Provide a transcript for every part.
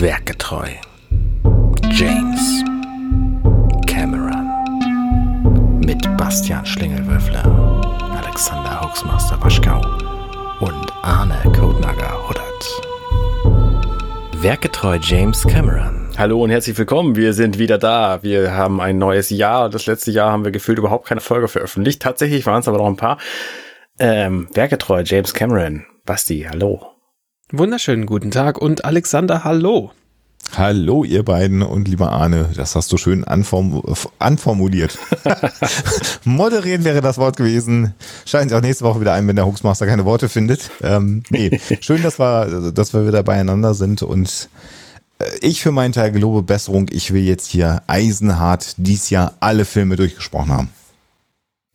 Werketreu. James Cameron. Mit Bastian Schlingelwürfler, Alexander Hoaxmaster Waschkau und Arne Codenager Huddert. Werketreu James Cameron. Hallo und herzlich willkommen. Wir sind wieder da. Wir haben ein neues Jahr. Das letzte Jahr haben wir gefühlt überhaupt keine Folge veröffentlicht. Tatsächlich waren es aber noch ein paar. Ähm, Werketreu James Cameron. Basti, hallo. Wunderschönen guten Tag und Alexander, hallo. Hallo, ihr beiden und lieber Arne, das hast du schön anform anformuliert. Moderieren wäre das Wort gewesen. Scheint auch nächste Woche wieder ein, wenn der Hoaxmaster keine Worte findet. Ähm, nee, schön, dass wir, dass wir wieder beieinander sind und äh, ich für meinen Teil gelobe Besserung. Ich will jetzt hier eisenhart dies Jahr alle Filme durchgesprochen haben.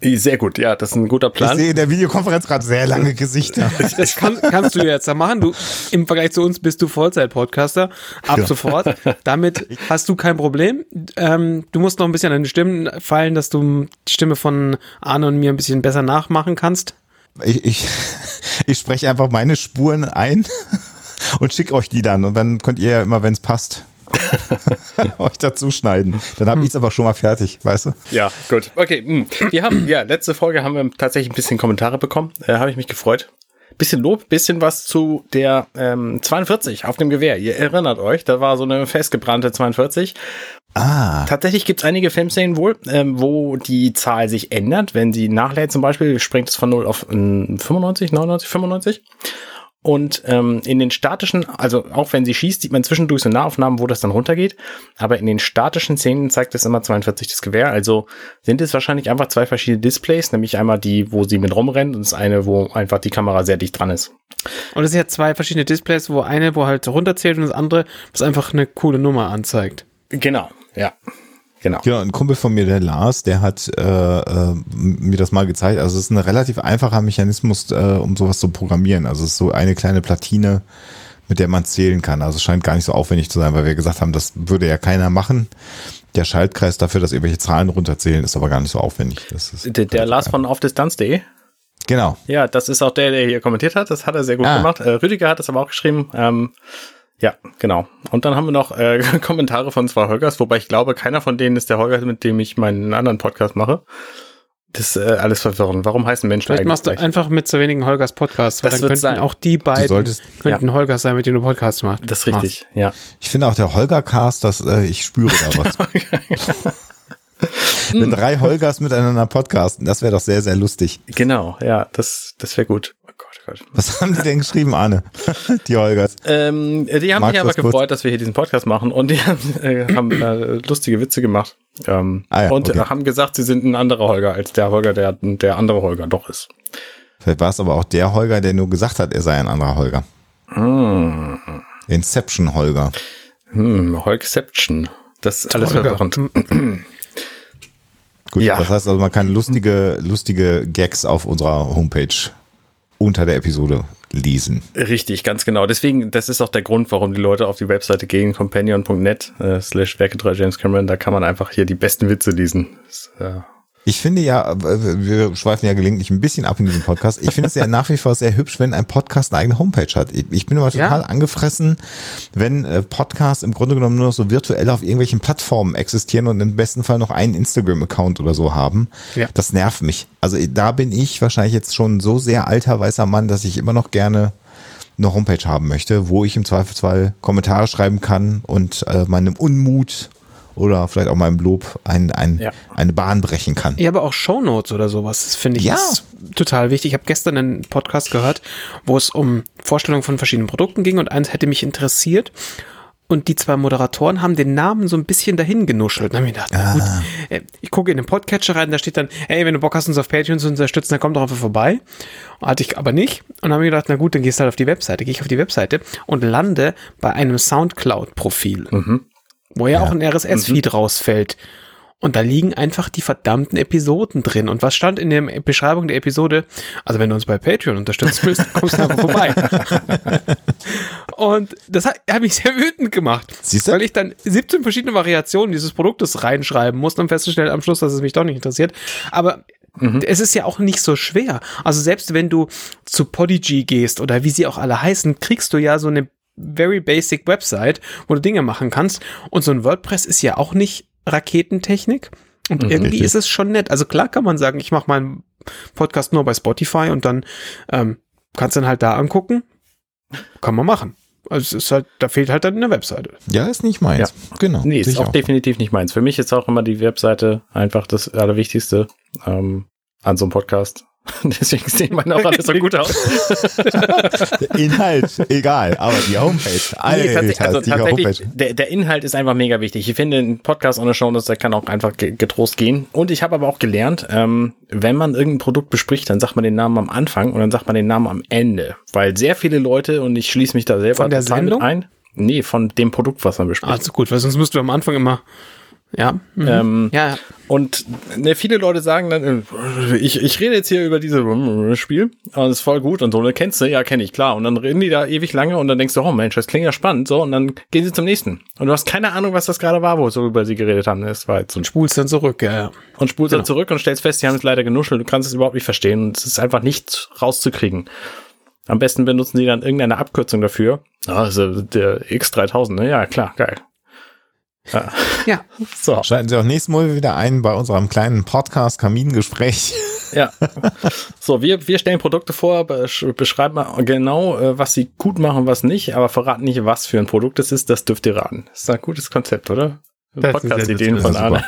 Sehr gut, ja, das ist ein guter Plan. Ich sehe in der Videokonferenz gerade sehr lange Gesichter. Das kann, kannst du jetzt machen. Du, Im Vergleich zu uns bist du Vollzeit-Podcaster. Ab ja. sofort. Damit hast du kein Problem. Ähm, du musst noch ein bisschen an die Stimmen fallen, dass du die Stimme von Arne und mir ein bisschen besser nachmachen kannst. Ich, ich, ich spreche einfach meine Spuren ein und schicke euch die dann. Und dann könnt ihr ja immer, wenn es passt, euch dazu schneiden. Dann habe ich es aber schon mal fertig, weißt du? Ja, gut. Okay, hm. wir haben, ja, letzte Folge haben wir tatsächlich ein bisschen Kommentare bekommen. Äh, habe ich mich gefreut. Bisschen Lob, bisschen was zu der ähm, 42 auf dem Gewehr. Ihr erinnert euch, da war so eine festgebrannte 42. Ah. Tatsächlich gibt es einige Filmszenen wohl, ähm, wo die Zahl sich ändert. Wenn sie nachlädt zum Beispiel, springt es von 0 auf äh, 95, 99, 95. Und ähm, in den statischen, also auch wenn sie schießt, sieht man zwischendurch so Nahaufnahmen, wo das dann runtergeht. Aber in den statischen Szenen zeigt es immer 42 das Gewehr. Also sind es wahrscheinlich einfach zwei verschiedene Displays, nämlich einmal die, wo sie mit rumrennt und das eine, wo einfach die Kamera sehr dicht dran ist. Und es sind ja zwei verschiedene Displays, wo eine, wo halt runterzählt und das andere, was einfach eine coole Nummer anzeigt. Genau, ja. Genau. Genau, ein Kumpel von mir, der Lars, der hat äh, äh, mir das mal gezeigt. Also es ist ein relativ einfacher Mechanismus, äh, um sowas zu programmieren. Also es ist so eine kleine Platine, mit der man zählen kann. Also es scheint gar nicht so aufwendig zu sein, weil wir gesagt haben, das würde ja keiner machen. Der Schaltkreis dafür, dass irgendwelche Zahlen runterzählen, ist aber gar nicht so aufwendig. Das ist der, der Lars von aufdistanz.de? Genau. Ja, das ist auch der, der hier kommentiert hat. Das hat er sehr gut ah. gemacht. Äh, Rüdiger hat das aber auch geschrieben. Ähm, ja, genau. Und dann haben wir noch äh, Kommentare von zwei Holgers, wobei ich glaube, keiner von denen ist der Holger, mit dem ich meinen anderen Podcast mache. Das ist äh, alles verwirrend. Warum heißen Menschen Vielleicht machst du gleich? einfach mit so wenigen Holgers Podcasts, weil das dann könnten sein. auch die beiden solltest, könnten ja. Holgers sein, mit denen du Podcasts machst. Das ist richtig, machst. ja. Ich finde auch der Holger-Cast, dass äh, ich spüre da was. Wenn drei Holgers miteinander podcasten, das wäre doch sehr, sehr lustig. Genau, ja, das, das wäre gut. Gott. Was haben die denn geschrieben, Arne? die Holgers. Ähm, die haben Magst sich aber gefreut, kurz? dass wir hier diesen Podcast machen und die haben, äh, haben äh, lustige Witze gemacht. Ähm, ah ja, und okay. haben gesagt, sie sind ein anderer Holger als der Holger, der der andere Holger doch ist. Vielleicht war es aber auch der Holger, der nur gesagt hat, er sei ein anderer Holger. Hm. Inception Holger. Hm, Holgception. Das ist alles verwirrend. Gut, ja. das heißt also, man kann lustige, lustige Gags auf unserer Homepage unter der Episode lesen. Richtig, ganz genau. Deswegen, das ist auch der Grund, warum die Leute auf die Webseite gehen, companion.net äh, slash Werke James Cameron, da kann man einfach hier die besten Witze lesen. Das, äh, ich finde ja, wir schweifen ja gelegentlich ein bisschen ab in diesem Podcast. Ich finde es ja nach wie vor sehr hübsch, wenn ein Podcast eine eigene Homepage hat. Ich bin immer total ja. angefressen, wenn äh, Podcasts im Grunde genommen nur noch so virtuell auf irgendwelchen Plattformen existieren und im besten Fall noch einen Instagram-Account oder so haben. Ja. Das nervt mich. Also da bin ich wahrscheinlich jetzt schon so sehr alter weißer Mann, dass ich immer noch gerne eine Homepage haben möchte, wo ich im Zweifelsfall Kommentare schreiben kann und äh, meinem Unmut oder vielleicht auch mal im Lob ein, ein, ja. eine Bahn brechen kann. Ja, aber auch Shownotes oder sowas, das finde ich ja. total wichtig. Ich habe gestern einen Podcast gehört, wo es um Vorstellungen von verschiedenen Produkten ging und eins hätte mich interessiert. Und die zwei Moderatoren haben den Namen so ein bisschen dahin genuschelt. Dann habe ich gedacht, ah. gut, äh, ich gucke in den Podcatcher rein, da steht dann, ey, wenn du Bock hast, uns auf Patreon zu unterstützen, dann komm doch einfach vorbei. Hatte ich aber nicht. Und dann habe ich gedacht, na gut, dann gehst du halt auf die Webseite. Gehe ich auf die Webseite und lande bei einem Soundcloud-Profil. Mhm wo ja, ja. auch ein RSS-Feed mhm. rausfällt. Und da liegen einfach die verdammten Episoden drin. Und was stand in der Beschreibung der Episode? Also wenn du uns bei Patreon unterstützen willst, kommst du einfach vorbei. und das hat, hat, mich sehr wütend gemacht. Siehst du? Weil ich dann 17 verschiedene Variationen dieses Produktes reinschreiben musste und feststellen am Schluss, dass es mich doch nicht interessiert. Aber Mhm. Es ist ja auch nicht so schwer. Also selbst wenn du zu Podigy gehst oder wie sie auch alle heißen, kriegst du ja so eine very basic Website, wo du Dinge machen kannst. Und so ein WordPress ist ja auch nicht Raketentechnik. Und Mhm, irgendwie richtig. ist es schon nett. Also klar kann man sagen, ich mache meinen Podcast nur bei Spotify und dann ähm, kannst du ihn halt da angucken. Kann man machen. Also es ist halt, da fehlt halt dann eine Webseite. Ja, ist nicht meins. Genau. Nee, ist ich auch definitiv nicht meins. Für mich ist auch immer die Webseite einfach das Allerwichtigste ähm, an so einem Podcast. Deswegen sehen meine auch alle so gut aus. Der Inhalt, egal, aber die Homepage, Alter, Nee, tatsächlich, also die tatsächlich Homepage. der, der Inhalt ist einfach mega wichtig. Ich finde, ein Podcast ohne Shownotes, der kann auch einfach ge- getrost gehen. Und ich habe aber auch gelernt, ähm, wenn man irgendein Produkt bespricht, dann sagt man den Namen am Anfang und dann sagt man den Namen am Ende. Weil sehr viele Leute, und ich schließe mich da selber Von der Sendung? ein. Nee, von dem Produkt, was man bespricht. Also gut, weil sonst müsst du am Anfang immer. Ja. Mhm. Ähm, ja. Und ne, viele Leute sagen dann, äh, ich, ich rede jetzt hier über dieses Spiel und es ist voll gut und so, ne, kennst du? Ja, kenne ich, klar. Und dann reden die da ewig lange und dann denkst du, oh Mensch, das klingt ja spannend, so, und dann gehen sie zum nächsten. Und du hast keine Ahnung, was das gerade war, worüber sie geredet haben. Das war jetzt so ein Spiel. Spulst dann zurück, ja, ja. Und spulst dann zurück und stellst fest, die haben es leider genuschelt, du kannst es überhaupt nicht verstehen und es ist einfach nicht rauszukriegen. Am besten benutzen sie dann irgendeine Abkürzung dafür. Ah, also der X3000, ne? Ja, klar, geil. Ja. Ja. So. Schalten Sie auch nächstes Mal wieder ein bei unserem kleinen Podcast Kamingespräch. Ja. So, wir, wir stellen Produkte vor, besch- beschreiben mal genau, äh, was sie gut machen, was nicht, aber verraten nicht, was für ein Produkt es ist. Das dürft ihr raten. Das ist ein gutes Konzept, oder? Podcast-Ideen ja von Arne.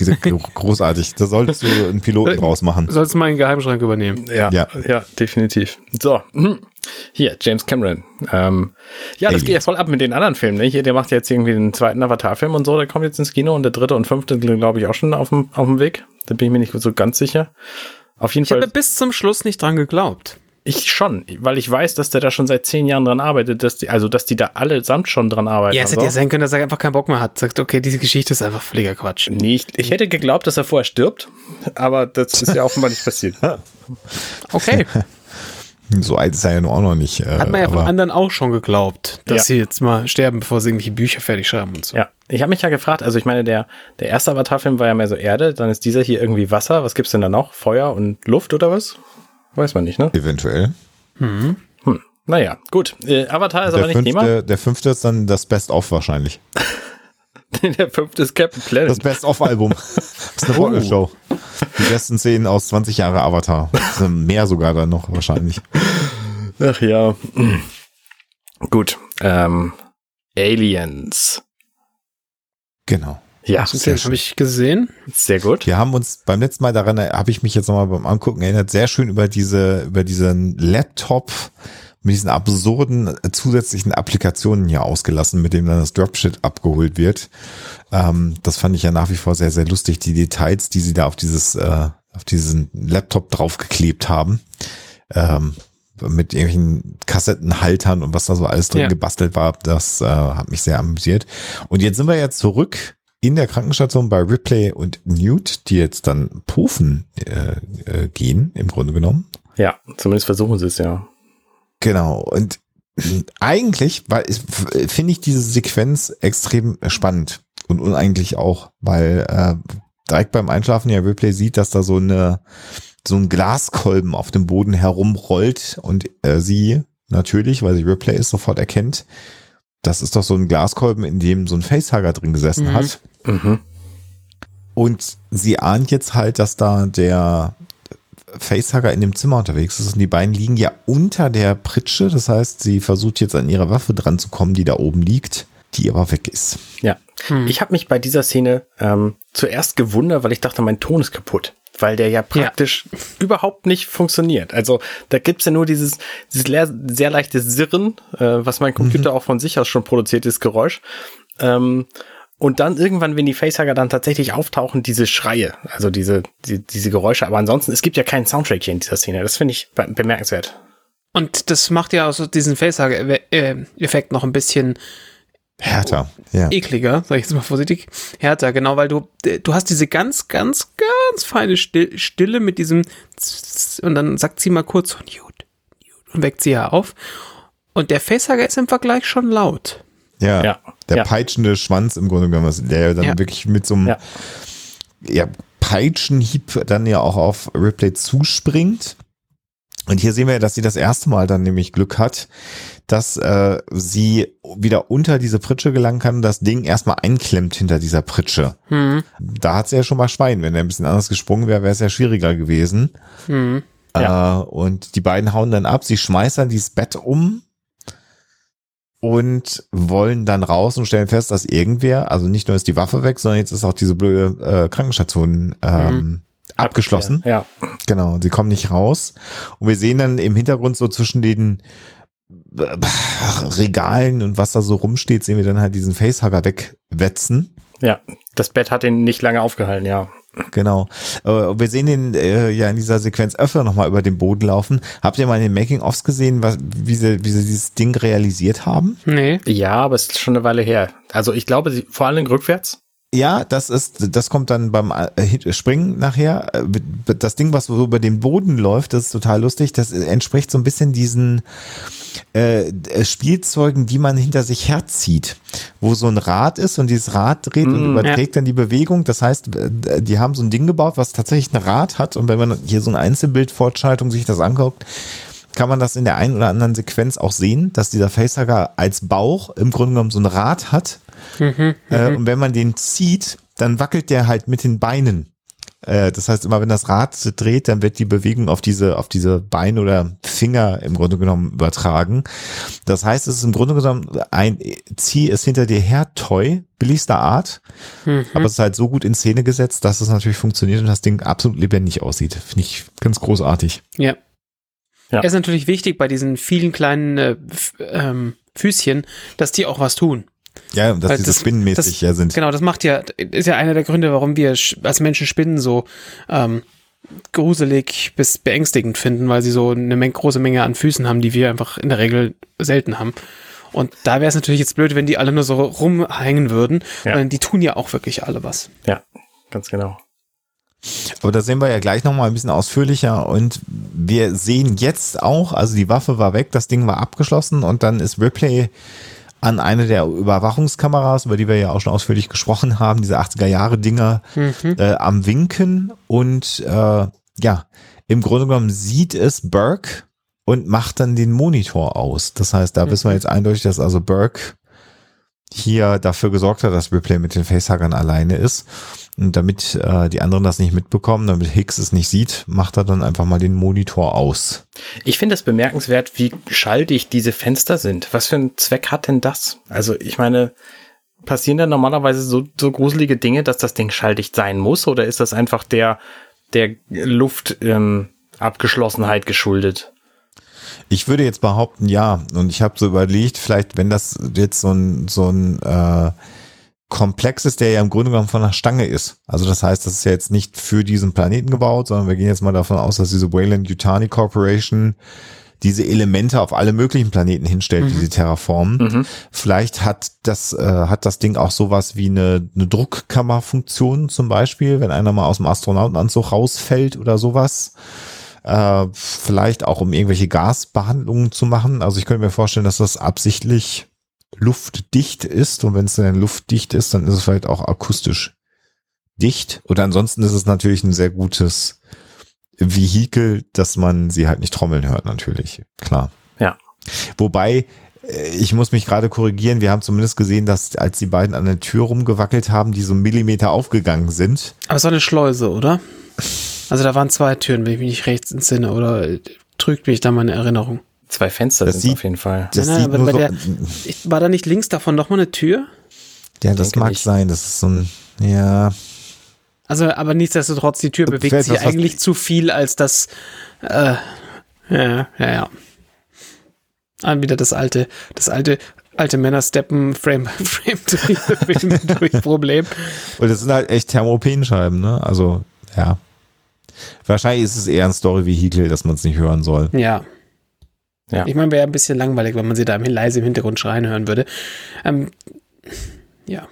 super. Großartig. Da solltest du einen Piloten draus machen. Sollst du mal einen Geheimschrank übernehmen. Ja, ja, Ja. definitiv. So, hm. hier, James Cameron. Ähm, ja, das Aliens. geht ja voll ab mit den anderen Filmen. Ne? Hier, der macht jetzt irgendwie den zweiten Avatar-Film und so, der kommt jetzt ins Kino und der dritte und fünfte, glaube ich, auch schon auf dem, auf dem Weg. Da bin ich mir nicht so ganz sicher. Auf jeden Ich Fall. habe bis zum Schluss nicht dran geglaubt. Ich schon, weil ich weiß, dass der da schon seit zehn Jahren dran arbeitet, dass die, also dass die da allesamt schon dran arbeiten. Ja, es hätte ja sein können, dass er einfach keinen Bock mehr hat. Sagt, okay, diese Geschichte ist einfach völliger Quatsch. Nee, ich, ich hätte geglaubt, dass er vorher stirbt, aber das ist ja offenbar nicht passiert. Okay. So alt ist er ja nur auch noch nicht. Äh, Hat man ja von anderen auch schon geglaubt, dass Ja. sie jetzt mal sterben, bevor sie irgendwelche Bücher fertig schreiben und so. Ja, ich habe mich ja gefragt, also ich meine, der, der erste Avatar-Film war ja mehr so Erde, dann ist dieser hier irgendwie Wasser. Was gibt's denn da noch? Feuer und Luft oder was? Weiß man nicht, ne? eventuell. Hm. Naja, gut. Äh, Avatar ist Der aber nicht Thema. fünfte, der fünfte ist dann das Best-of wahrscheinlich. Der fünfte ist Captain Das Planet. Best-of-Album. Das ist eine Oh. Rockenshow. Die besten Szenen aus 20 Jahre Avatar. Das sind mehr sogar dann noch wahrscheinlich. Ach ja. Gut. Ähm, Aliens. Genau. Ja, Das sehr, habe ich gesehen. sehr gut. Wir haben uns beim letzten Mal daran, habe ich mich jetzt nochmal beim Angucken erinnert, sehr schön über diese, über diesen Laptop mit diesen absurden äh, zusätzlichen Applikationen hier ausgelassen, mit dem dann das Dropshit abgeholt wird. Ähm, das fand ich ja nach wie vor sehr, sehr lustig. Die Details, die sie da auf dieses, äh, auf diesen Laptop draufgeklebt haben. Ähm, mit irgendwelchen Kassettenhaltern und was da so alles drin Ja. gebastelt war, das äh, hat mich sehr amüsiert. Und jetzt sind wir ja zurück in der Krankenstation bei Ripley und Newt, die jetzt dann pufen äh, äh, gehen, im Grunde genommen. Ja, zumindest versuchen sie es ja. Genau. Und eigentlich finde ich diese Sequenz extrem spannend und uneigentlich auch, weil äh, direkt beim Einschlafen ja Ripley sieht, dass da so eine so ein Glaskolben auf dem Boden herumrollt und äh, sie natürlich, weil sie Ripley ist, sofort erkennt, das ist doch so ein Glaskolben, in dem so ein Facehugger drin gesessen Mhm. hat. Mhm. Und sie ahnt jetzt halt, dass da der Facehugger in dem Zimmer unterwegs ist und die beiden liegen ja unter der Pritsche. Das heißt, sie versucht jetzt an ihre Waffe dran zu kommen, die da oben liegt, die aber weg ist. Ja. Ich habe mich bei dieser Szene ähm, zuerst gewundert, weil ich dachte, mein Ton ist kaputt. Weil der ja praktisch überhaupt nicht funktioniert. Also da gibt's ja nur dieses, dieses leer, sehr leichte Sirren, äh, was mein Computer auch von sich aus schon produziert, dieses Geräusch. Ähm, und dann irgendwann, wenn die Facehugger dann tatsächlich auftauchen, diese Schreie, also diese, die, diese Geräusche. Aber ansonsten, es gibt ja keinen Soundtrack hier in dieser Szene. Das finde ich be bemerkenswert. Und das macht ja also diesen Facehugger-Effekt noch ein bisschen Härter. Ja. ekliger, sag ich jetzt mal vorsichtig, härter, genau, weil du, du hast diese ganz, ganz, ganz feine Still- Stille mit diesem und dann sagt sie mal kurz Newt, und weckt sie ja auf. Und der Facehugger ist im Vergleich schon laut. Ja. Ja. Der Ja. peitschende Schwanz im Grunde genommen, der ja dann Ja. wirklich mit so einem Ja. Peitschenhieb dann ja auch auf Ripley zuspringt. Und hier sehen wir, dass sie das erste Mal dann nämlich Glück hat, dass äh, sie wieder unter diese Pritsche gelangen kann und das Ding erstmal einklemmt hinter dieser Pritsche. Hm. Da hat sie ja schon mal Schwein. Wenn er ein bisschen anders gesprungen wäre, wäre es ja schwieriger gewesen. Hm. Ja. Äh, und die beiden hauen dann ab. Sie schmeißen dann dieses Bett um und wollen dann raus und stellen fest, dass irgendwer, also nicht nur ist die Waffe weg, sondern jetzt ist auch diese blöde äh, Krankenstation ähm, abgeschlossen. Ja. Genau, sie kommen nicht raus. Und wir sehen dann im Hintergrund so zwischen den äh, Regalen und was da so rumsteht, sehen wir dann halt diesen Facehugger wegwetzen. Ja. Das Bett hat ihn nicht lange aufgehalten, ja. Genau. Äh, Wir sehen den äh, ja in dieser Sequenz öfter nochmal über den Boden laufen. Habt ihr mal in den Making-ofs gesehen, was, wie, sie, wie sie dieses Ding realisiert haben? Nee. Ja, aber es ist schon eine Weile her. Also ich glaube, sie, vor allem rückwärts. Ja, das ist, das kommt dann beim äh, Springen nachher. Äh, Das Ding, was so über den Boden läuft, das ist total lustig. Das entspricht so ein bisschen diesen äh, Spielzeugen, die man hinter sich herzieht, wo so ein Rad ist und dieses Rad dreht und Mm, überträgt dann die Bewegung. Das heißt, äh, die haben so ein Ding gebaut, was tatsächlich ein Rad hat. Und wenn man hier so eine Einzelbildfortschaltung sich das anguckt, kann man das in der einen oder anderen Sequenz auch sehen, dass dieser Facehugger als Bauch im Grunde genommen so ein Rad hat. Äh, und wenn man den zieht, dann wackelt der halt mit den Beinen. Äh, das heißt, immer wenn das Rad dreht, dann wird die Bewegung auf diese, auf diese Beine oder Finger im Grunde genommen übertragen. Das heißt, es ist im Grunde genommen ein Zieh es hinter dir her Toy, billigster Art. Aber es ist halt so gut in Szene gesetzt, dass es natürlich funktioniert und das Ding absolut lebendig aussieht. Finde ich ganz großartig. Ja. Ja. Es ist natürlich wichtig bei diesen vielen kleinen äh, ähm, Füßchen, dass die auch was tun. Ja, dass Weil diese das- spinnenmäßig das- ja sind. Genau, das macht ja, ist ja einer der Gründe, warum wir als Menschen Spinnen so ähm, gruselig bis beängstigend finden, weil sie so eine Menge, große Menge an Füßen haben, die wir einfach in der Regel selten haben. Und da wäre es natürlich jetzt blöd, wenn die alle nur so rumhängen würden. Ja. Weil die tun ja auch wirklich alle was. Ja, ganz genau. Aber da sehen wir ja gleich nochmal ein bisschen ausführlicher und wir sehen jetzt auch, also die Waffe war weg, das Ding war abgeschlossen und dann ist Ripley an eine der Überwachungskameras, über die wir ja auch schon ausführlich gesprochen haben, diese 80er Jahre Dinger äh, am Winken und äh, ja, im Grunde genommen sieht es Burke und macht dann den Monitor aus. Das heißt, da wissen wir jetzt eindeutig, dass also Burke hier dafür gesorgt hat, dass Ripley mit den Facehuggern alleine ist. Und damit äh, die anderen das nicht mitbekommen, damit Hicks es nicht sieht, macht er dann einfach mal den Monitor aus. Ich finde es bemerkenswert, wie schaltig diese Fenster sind. Was für einen Zweck hat denn das? Also ich meine, passieren da normalerweise so, so gruselige Dinge, dass das Ding schaltig sein muss? Oder ist das einfach der, der Luft ähm, geschuldet? Ich würde jetzt behaupten, ja. Und ich habe so überlegt, vielleicht, wenn das jetzt so ein, so ein äh, Komplex ist, der ja im Grunde genommen von einer Stange ist. Also das heißt, das ist ja jetzt nicht für diesen Planeten gebaut, sondern wir gehen jetzt mal davon aus, dass diese Wayland Yutani Corporation diese Elemente auf alle möglichen Planeten hinstellt, die sie terraformen. Vielleicht hat das, äh, hat das Ding auch sowas wie eine, eine Druckkammerfunktion zum Beispiel, wenn einer mal aus dem Astronautenanzug rausfällt oder sowas. Äh, vielleicht auch um irgendwelche Gasbehandlungen zu machen. Also ich könnte mir vorstellen, dass das absichtlich luftdicht ist und wenn es dann luftdicht ist, dann ist es vielleicht auch akustisch dicht. Oder ansonsten ist es natürlich ein sehr gutes Vehikel, dass man sie halt nicht trommeln hört, natürlich. Klar. Ja. Wobei, äh, ich muss mich gerade korrigieren, wir haben zumindest gesehen, dass als die beiden an der Tür rumgewackelt haben, die so einen Millimeter aufgegangen sind. Aber es war eine Schleuse, oder? Also da waren zwei Türen, wenn ich mich nicht rechts entsinne, oder äh, trügt mich da meine Erinnerung. Zwei Fenster Das sind sieht- auf jeden Fall. Das Nein, nein, sieht aber nur so, der- war da nicht links davon nochmal eine Tür? ja, das mag nicht. sein, das ist so ein, ja, Also, aber nichtsdestotrotz, die Tür Und bewegt sich was- eigentlich zu viel, als das, äh, ja, ja, ja. Ah, wieder das alte, das alte, alte Männer-Steppen, Frame, Frame, Frame durch Problem. Und das sind halt echt Thermopenscheiben, ne? Also, ja. Wahrscheinlich ist es eher ein Story-Vehikel, dass man es nicht hören soll. Ja. Ja. Ich meine, wäre ein bisschen langweilig, wenn man sie da im- leise im Hintergrund schreien hören würde. Ähm, ja.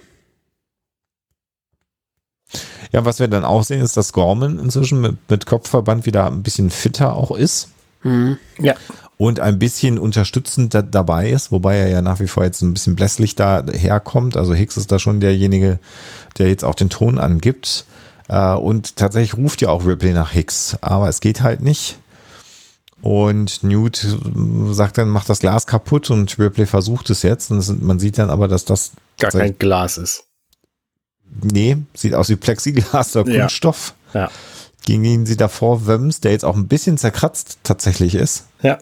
Ja, was wir dann auch sehen, ist, dass Gorman inzwischen mit, mit Kopfverband wieder ein bisschen fitter auch ist Hm. Ja. und ein bisschen unterstützend da, dabei ist, wobei er ja nach wie vor jetzt ein bisschen blässlich da herkommt. Also Hicks ist da schon derjenige, der jetzt auch den Ton angibt. Äh, und tatsächlich ruft ja auch Ripley nach Hicks, aber es geht halt nicht. Und Newt sagt dann, macht das Glas kaputt und Ripley versucht es jetzt. Und man sieht dann aber, dass das gar kein Glas ist. Nee, sieht aus wie Plexiglas oder Kunststoff. Ja. ja. Gegen den sie davor wöms, der jetzt auch ein bisschen zerkratzt tatsächlich ist. Ja.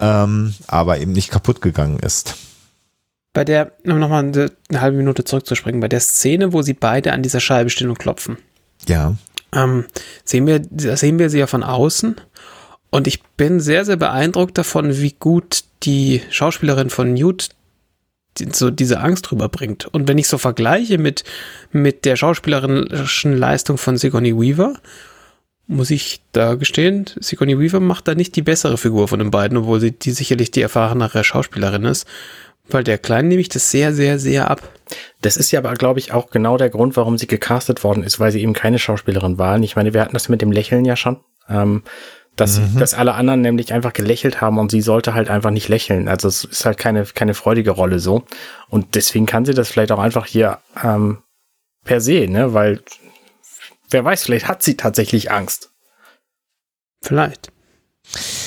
Ähm, aber eben nicht kaputt gegangen ist. Bei der, um nochmal eine, eine halbe Minute zurückzuspringen, bei der Szene, wo sie beide an dieser Scheibe stehen und klopfen. Ja. Ähm, sehen wir, sehen wir sie ja von außen. Und ich bin sehr, sehr beeindruckt davon, wie gut die Schauspielerin von Newt so diese Angst rüberbringt. Und wenn ich so vergleiche mit, mit der schauspielerischen Leistung von Sigourney Weaver, muss ich da gestehen, Sigourney Weaver macht da nicht die bessere Figur von den beiden, obwohl sie die sicherlich die erfahrenere Schauspielerin ist. Weil der Kleinen nehme ich das sehr, sehr, sehr ab. Das ist ja aber, glaube ich, auch genau der Grund, warum sie gecastet worden ist, weil sie eben keine Schauspielerin war. Ich meine, wir hatten das mit dem Lächeln ja schon. Ähm, dass, mhm. dass alle anderen nämlich einfach gelächelt haben und sie sollte halt einfach nicht lächeln. Also es ist halt keine, keine freudige Rolle so. Und deswegen kann sie das vielleicht auch einfach hier ähm, per se, ne? Weil wer weiß, vielleicht hat sie tatsächlich Angst. Vielleicht.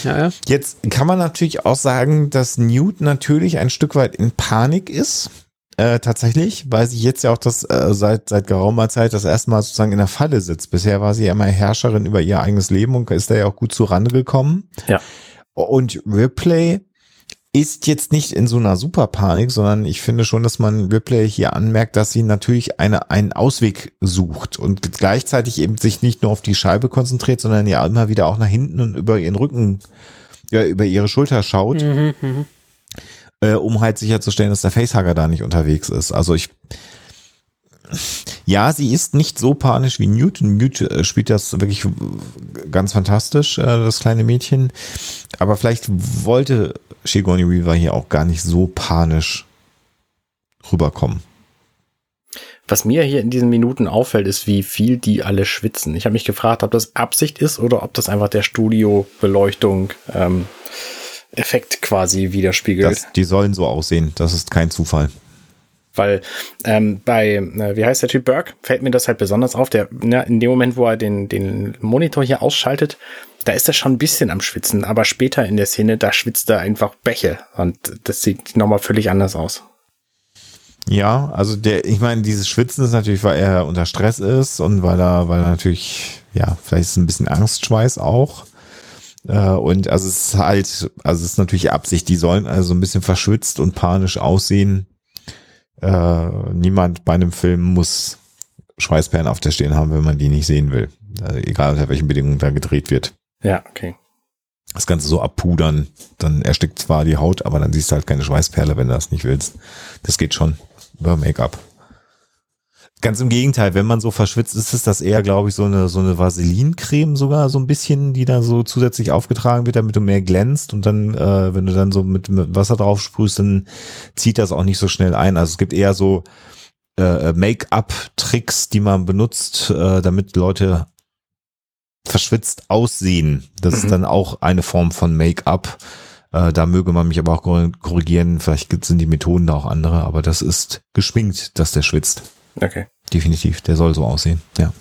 Ja, ja. Jetzt kann man natürlich auch sagen, dass Newt natürlich ein Stück weit in Panik ist. Äh, tatsächlich, weil sie jetzt ja auch das äh, seit seit geraumer Zeit das erste Mal sozusagen in der Falle sitzt. Bisher war sie ja immer Herrscherin über ihr eigenes Leben und ist da ja auch gut zurande gekommen. Ja. Und Ripley ist jetzt nicht in so einer Superpanik, sondern ich finde schon, dass man Ripley hier anmerkt, dass sie natürlich eine, einen Ausweg sucht und gleichzeitig eben sich nicht nur auf die Scheibe konzentriert, sondern ja immer wieder auch nach hinten und über ihren Rücken, ja, über ihre Schulter schaut, mhm, mhm. Äh, um halt sicherzustellen, dass der Facehugger da nicht unterwegs ist. Also ich, ja, sie ist nicht so panisch wie Newt. Newt äh, spielt das wirklich ganz fantastisch, äh, das kleine Mädchen. Aber vielleicht wollte Sigourney Weaver hier auch gar nicht so panisch rüberkommen. Was mir hier in diesen Minuten auffällt, ist, wie viel die alle schwitzen. Ich habe mich gefragt, ob das Absicht ist oder ob das einfach der Studiobeleuchtung ähm, Effekt quasi widerspiegelt. Das, die sollen so aussehen. Das ist kein Zufall. Weil ähm, bei, äh, wie heißt der Typ Burke, fällt mir das halt besonders auf. Der, ne, in dem Moment, wo er den, den Monitor hier ausschaltet, da ist er schon ein bisschen am Schwitzen, aber später in der Szene, da schwitzt er einfach Bäche und das sieht nochmal völlig anders aus. Ja, also der, ich meine, dieses Schwitzen ist natürlich, weil er unter Stress ist und weil er, weil er natürlich, ja, vielleicht ist ein bisschen Angstschweiß auch. Äh, und also es ist halt, also es ist natürlich Absicht, die sollen also ein bisschen verschwitzt und panisch aussehen. Äh, niemand bei einem Film muss Schweißperlen auf der Stirn haben, wenn man die nicht sehen will. Also egal unter welchen Bedingungen da gedreht wird. Ja, okay. Das Ganze so abpudern, dann erstickt zwar die Haut, aber dann siehst du halt keine Schweißperle, wenn du das nicht willst. Das geht schon über Make-up. Ganz im Gegenteil, wenn man so verschwitzt ist, ist das eher, glaube ich, so eine, so eine Vaselincreme sogar so ein bisschen, die da so zusätzlich aufgetragen wird, damit du mehr glänzt und dann, äh, wenn du dann so mit, mit Wasser drauf sprühst, dann zieht das auch nicht so schnell ein. Also es gibt eher so äh, Make-up-Tricks, die man benutzt, äh, damit Leute verschwitzt aussehen. Das mhm. ist dann auch eine Form von Make-up. Äh, da möge man mich aber auch korrigieren. Vielleicht sind die Methoden da auch andere, aber das ist geschminkt, dass der schwitzt. Okay. Definitiv. Der soll so aussehen. Ja.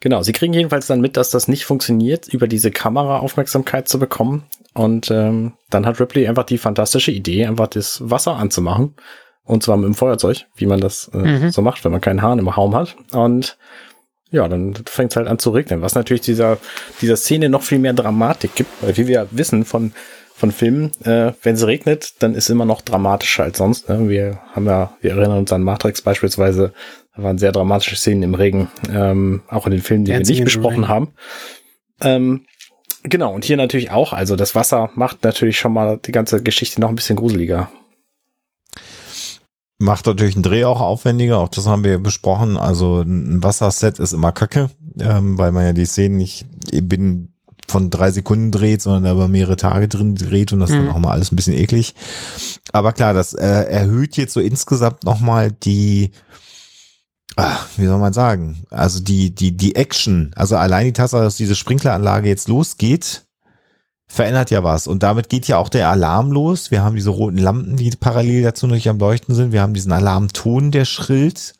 Genau, sie kriegen jedenfalls dann mit, dass das nicht funktioniert, über diese Kamera Aufmerksamkeit zu bekommen. Und ähm, dann hat Ripley einfach die fantastische Idee, einfach das Wasser anzumachen. Und zwar mit dem Feuerzeug, wie man das äh, mhm. so macht, wenn man keinen Hahn im Raum hat. Und ja, dann fängt es halt an zu regnen, was natürlich dieser, dieser Szene noch viel mehr Dramatik gibt, weil wie wir wissen von, von Filmen, äh, wenn es regnet, dann ist immer noch dramatischer als sonst. Ne? Wir haben ja, wir erinnern uns an Matrix beispielsweise, da waren sehr dramatische Szenen im Regen, ähm, auch in den Filmen, die Dancing wir nicht besprochen haben. Ähm, genau, und hier natürlich auch, also das Wasser macht natürlich schon mal die ganze Geschichte noch ein bisschen gruseliger. Macht natürlich einen Dreh auch aufwendiger, auch das haben wir besprochen. Also ein Wasserset ist immer kacke, ähm, weil man ja die Szenen nicht eben von drei Sekunden dreht, sondern da über mehrere Tage drin dreht und das mhm. dann auch mal alles ein bisschen eklig. Aber klar, das äh, erhöht jetzt so insgesamt nochmal die, ach, wie soll man sagen, also die, die, die Action, also allein die Tatsache, dass diese Sprinkleranlage jetzt losgeht, verändert ja was. Und damit geht ja auch der Alarm los. Wir haben diese roten Lampen, die parallel dazu natürlich am Leuchten sind. Wir haben diesen Alarmton, der schrillt.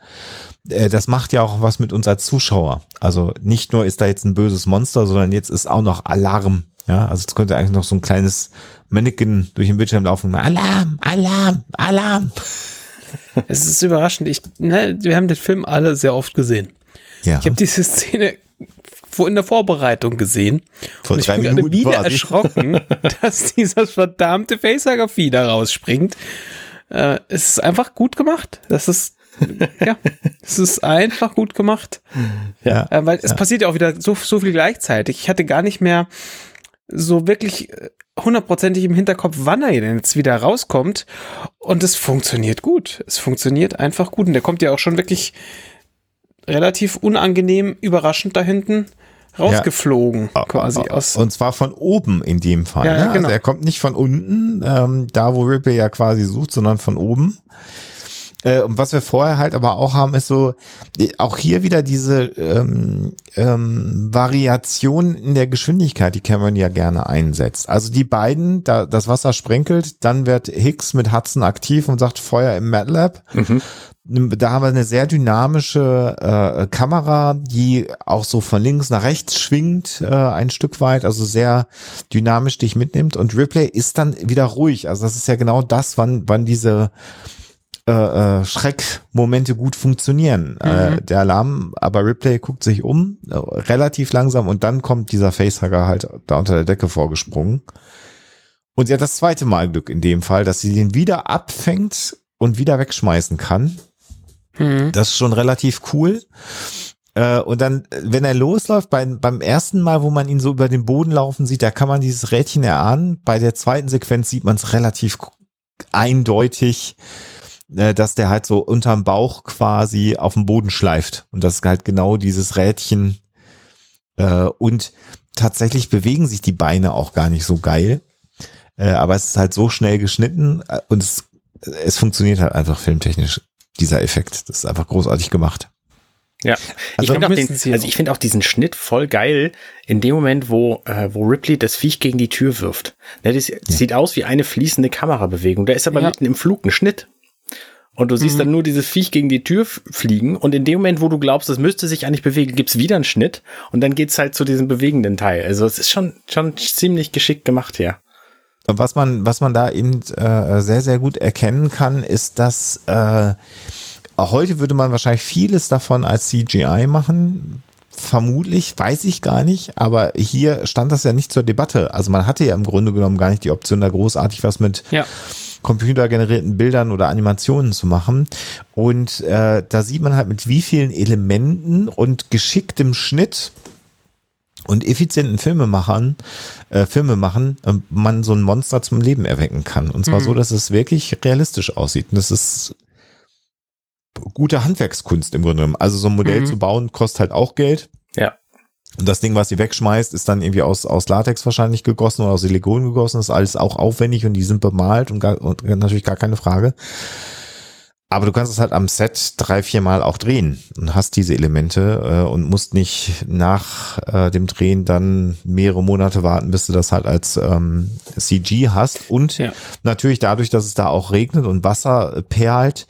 Äh, das macht ja auch was mit uns als Zuschauer. Also nicht nur ist da jetzt ein böses Monster, sondern jetzt ist auch noch Alarm. Ja, also es könnte eigentlich noch so ein kleines Mannequin durch den Bildschirm laufen. Alarm, Alarm, Alarm. Es ist überraschend. Ich, ne, wir haben den Film alle sehr oft gesehen. Ja. Ich habe diese Szene in der Vorbereitung gesehen. Vor und ich bin gerade wieder quasi. erschrocken, dass dieses verdammte Facehugger-Vieh da rausspringt. Äh, es ist einfach gut gemacht. Das ist ja, es ist einfach gut gemacht. Ja, äh, weil es ja. passiert ja auch wieder so, so viel gleichzeitig. Ich hatte gar nicht mehr so wirklich äh, hundertprozentig im Hinterkopf, wann er denn jetzt wieder rauskommt. Und es funktioniert gut. Es funktioniert einfach gut. Und der kommt ja auch schon wirklich relativ unangenehm überraschend da hinten rausgeflogen, ja. quasi aus. Und zwar von oben in dem Fall. Ja, ne? genau. Also er kommt nicht von unten, ähm, da wo Ripley ja quasi sucht, sondern von oben. Äh, und was wir vorher halt aber auch haben, ist so, auch hier wieder diese ähm, ähm, Variation in der Geschwindigkeit, die Cameron ja gerne einsetzt. Also die beiden, da das Wasser sprenkelt, dann wird Hicks mit Hudson aktiv und sagt Feuer im MATLAB. Mhm da haben wir eine sehr dynamische äh, Kamera, die auch so von links nach rechts schwingt, äh, ein Stück weit, also sehr dynamisch dich mitnimmt. Und Ripley ist dann wieder ruhig. Also das ist ja genau das, wann, wann diese äh, äh, Schreckmomente gut funktionieren. Mhm. Äh, der Alarm, aber Ripley guckt sich um, äh, relativ langsam, und dann kommt dieser Facehugger halt da unter der Decke vorgesprungen. Und sie hat das zweite Mal Glück in dem Fall, dass sie den wieder abfängt und wieder wegschmeißen kann. Mhm. Das ist schon relativ cool. Äh, und dann, wenn er losläuft, beim, beim ersten Mal, wo man ihn so über den Boden laufen sieht, da kann man dieses Rädchen erahnen. Bei der zweiten Sequenz sieht man es relativ eindeutig, äh, dass der halt so unterm Bauch quasi auf dem Boden schleift. Und das ist halt genau dieses Rädchen. Äh, und tatsächlich bewegen sich die Beine auch gar nicht so geil. Aber es ist halt so schnell geschnitten und es, es funktioniert halt einfach filmtechnisch dieser Effekt. Das ist einfach großartig gemacht. Ja, also, ich finde auch, also ich find auch diesen Schnitt voll geil in dem Moment, wo, äh, wo Ripley das Viech gegen die Tür wirft. Ne, das ja. sieht aus wie eine fließende Kamerabewegung. Da ist aber ja. mitten im Flug ein Schnitt. Und du siehst mhm. dann nur dieses Viech gegen die Tür fliegen. Und in dem Moment, wo du glaubst, das müsste sich eigentlich bewegen, gibt's wieder einen Schnitt. Und dann geht's halt zu diesem bewegenden Teil. Also es ist schon, schon ziemlich geschickt gemacht hier. Was man, was man da eben äh, sehr, sehr gut erkennen kann, ist, dass äh, heute würde man wahrscheinlich vieles davon als CGI machen. Vermutlich, weiß ich gar nicht, aber hier stand das ja nicht zur Debatte. Also man hatte ja im Grunde genommen gar nicht die Option, da großartig was mit ja. Computergenerierten Bildern oder Animationen zu machen. Und äh, da sieht man halt mit wie vielen Elementen und geschicktem Schnitt und effizienten Filmemachern, äh, Filme machen, äh, man so ein Monster zum Leben erwecken kann. Und zwar mhm. so, dass es wirklich realistisch aussieht. Und das ist gute Handwerkskunst im Grunde genommen. Also so ein Modell mhm. zu bauen kostet halt auch Geld. Ja. Und das Ding, was sie wegschmeißt, ist dann irgendwie aus, aus Latex wahrscheinlich gegossen oder aus Silikon gegossen. Das ist alles auch aufwendig und die sind bemalt und, gar, und natürlich gar keine Frage. Aber du kannst es halt am Set drei, vier Mal auch drehen und hast diese Elemente äh, und musst nicht nach äh, dem Drehen dann mehrere Monate warten, bis du das halt als ähm, CG hast. Und ja. natürlich dadurch, dass es da auch regnet und Wasser perlt,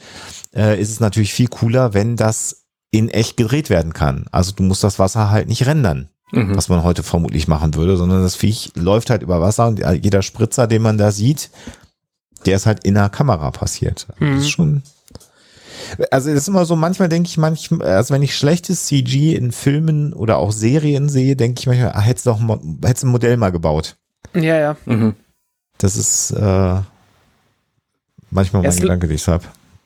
äh, ist es natürlich viel cooler, wenn das in echt gedreht werden kann. Also du musst das Wasser halt nicht rendern. Mhm. was man heute vermutlich machen würde, sondern das Viech läuft halt über Wasser und jeder Spritzer, den man da sieht, der ist halt in der Kamera passiert. Mhm. Das ist schon also das ist immer so, manchmal denke ich manchmal, also wenn ich schlechtes CG in Filmen oder auch Serien sehe, denke ich manchmal, ah, hättest du doch hättest ein Modell mal gebaut. Ja, ja. Mhm. Das ist äh, manchmal mein Gedanke, den ich habe.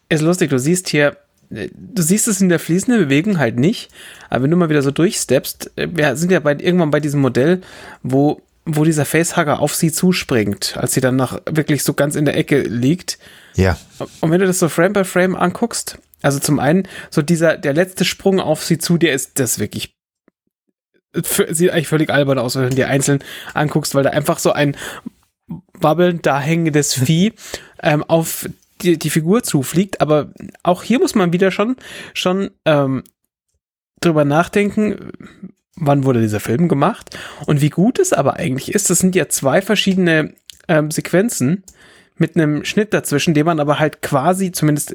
Ist lustig, du siehst hier, du siehst es in der fließenden Bewegung halt nicht, aber wenn du mal wieder so durchsteppst, äh, wir sind ja bei, irgendwann bei diesem Modell, wo wo dieser Facehugger auf sie zuspringt, als sie dann noch wirklich so ganz in der Ecke liegt. Ja. Und wenn du das so Frame by Frame anguckst, also zum einen, so dieser, der letzte Sprung auf sie zu, der ist das wirklich, sieht eigentlich völlig albern aus, wenn du dir einzeln anguckst, weil da einfach so ein wabbelnd da hängendes Vieh ähm, auf die, die Figur zufliegt. Aber auch hier muss man wieder schon, schon ähm, drüber nachdenken, wann wurde dieser Film gemacht und wie gut es aber eigentlich ist. Das sind ja zwei verschiedene ähm, Sequenzen mit einem Schnitt dazwischen, den man aber halt quasi zumindest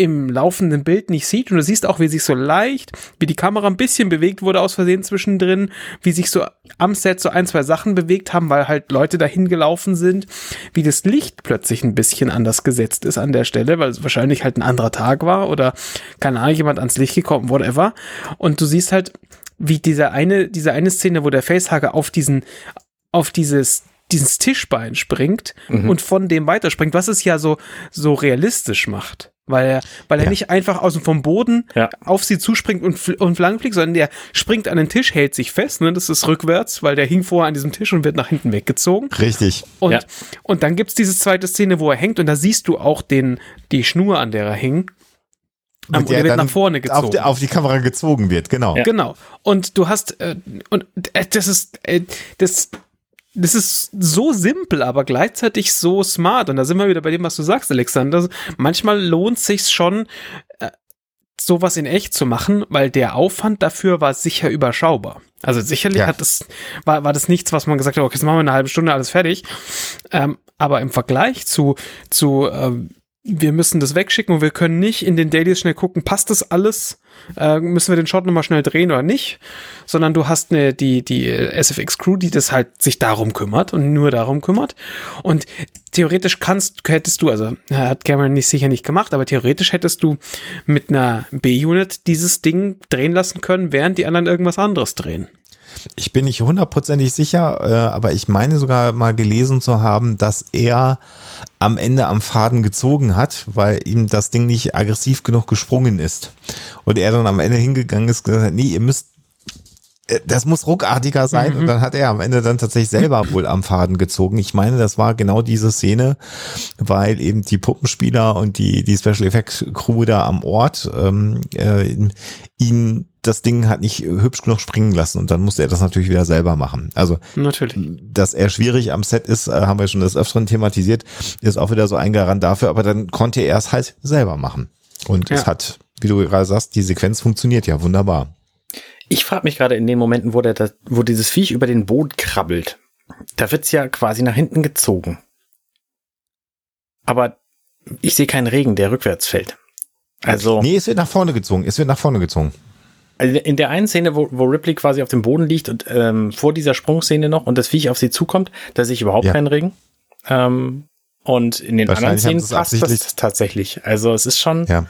im laufenden Bild nicht sieht. Und du siehst auch, wie sich so leicht, wie die Kamera ein bisschen bewegt wurde aus Versehen zwischendrin, wie sich so am Set so ein, zwei Sachen bewegt haben, weil halt Leute dahin gelaufen sind, wie das Licht plötzlich ein bisschen anders gesetzt ist an der Stelle, weil es wahrscheinlich halt ein anderer Tag war oder keine Ahnung, jemand ans Licht gekommen, whatever. Und du siehst halt, wie diese eine, diese eine Szene, wo der Facehugger auf diesen, auf dieses dieses Tischbein springt mhm. und von dem weiterspringt, was es ja so, so realistisch macht. Weil er, weil er ja. nicht einfach aus dem vom Boden ja. auf sie zuspringt und, und fliegt, sondern der springt an den Tisch, hält sich fest, ne? Das ist rückwärts, weil der hing vorher an diesem Tisch und wird nach hinten weggezogen. Richtig. Und, ja. und dann gibt's diese zweite Szene, wo er hängt und da siehst du auch den, die Schnur, an der er hing. Um, und er wird nach vorne gezogen. Auf die, auf die, Kamera gezogen wird, genau. Genau. Und du hast, äh, und äh, das ist, äh, das, das ist so simpel, aber gleichzeitig so smart. Und da sind wir wieder bei dem, was du sagst, Alexander. Manchmal lohnt sich schon, äh, sowas in echt zu machen, weil der Aufwand dafür war sicher überschaubar. Also sicherlich ja. hat das, war, war das nichts, was man gesagt hat, okay, jetzt machen wir eine halbe Stunde, alles fertig. Ähm, aber im Vergleich zu, zu ähm, wir müssen das wegschicken und wir können nicht in den Dailies schnell gucken, passt das alles? Äh, müssen wir den Shot nochmal schnell drehen oder nicht? Sondern du hast eine, die, die SFX Crew, die das halt sich darum kümmert und nur darum kümmert. Und theoretisch kannst, hättest du, also hat Cameron nicht sicher nicht gemacht, aber theoretisch hättest du mit einer B-Unit dieses Ding drehen lassen können, während die anderen irgendwas anderes drehen. Ich bin nicht hundertprozentig sicher, äh, aber ich meine sogar mal gelesen zu haben, dass er am Ende am Faden gezogen hat, weil ihm das Ding nicht aggressiv genug gesprungen ist. Und er dann am Ende hingegangen ist und gesagt hat, nee, ihr müsst äh, das muss ruckartiger sein. Mhm. Und dann hat er am Ende dann tatsächlich selber wohl am Faden gezogen. Ich meine, das war genau diese Szene, weil eben die Puppenspieler und die, die Special Effects Crew da am Ort ähm, äh, ihn das Ding hat nicht hübsch genug springen lassen und dann musste er das natürlich wieder selber machen. Also natürlich, dass er schwierig am Set ist, äh, haben wir schon das öfteren thematisiert, ist auch wieder so ein Garant dafür, aber dann konnte er es halt selber machen. Und ja. es hat, wie du gerade sagst, die Sequenz funktioniert ja wunderbar. Ich frage mich gerade in den Momenten, wo, der, wo dieses Viech über den Boden krabbelt, da wird's ja quasi nach hinten gezogen. Aber ich sehe keinen Regen, der rückwärts fällt. Also. Nee, es wird nach vorne gezogen. Es wird nach vorne gezogen. Also in der einen Szene, wo, wo Ripley quasi auf dem Boden liegt und ähm, vor dieser Sprungszene noch und das Viech auf sie zukommt, da sehe ich überhaupt ja. keinen Regen. Ähm, und in den anderen Szenen passt das tatsächlich. Also es ist schon. Ja.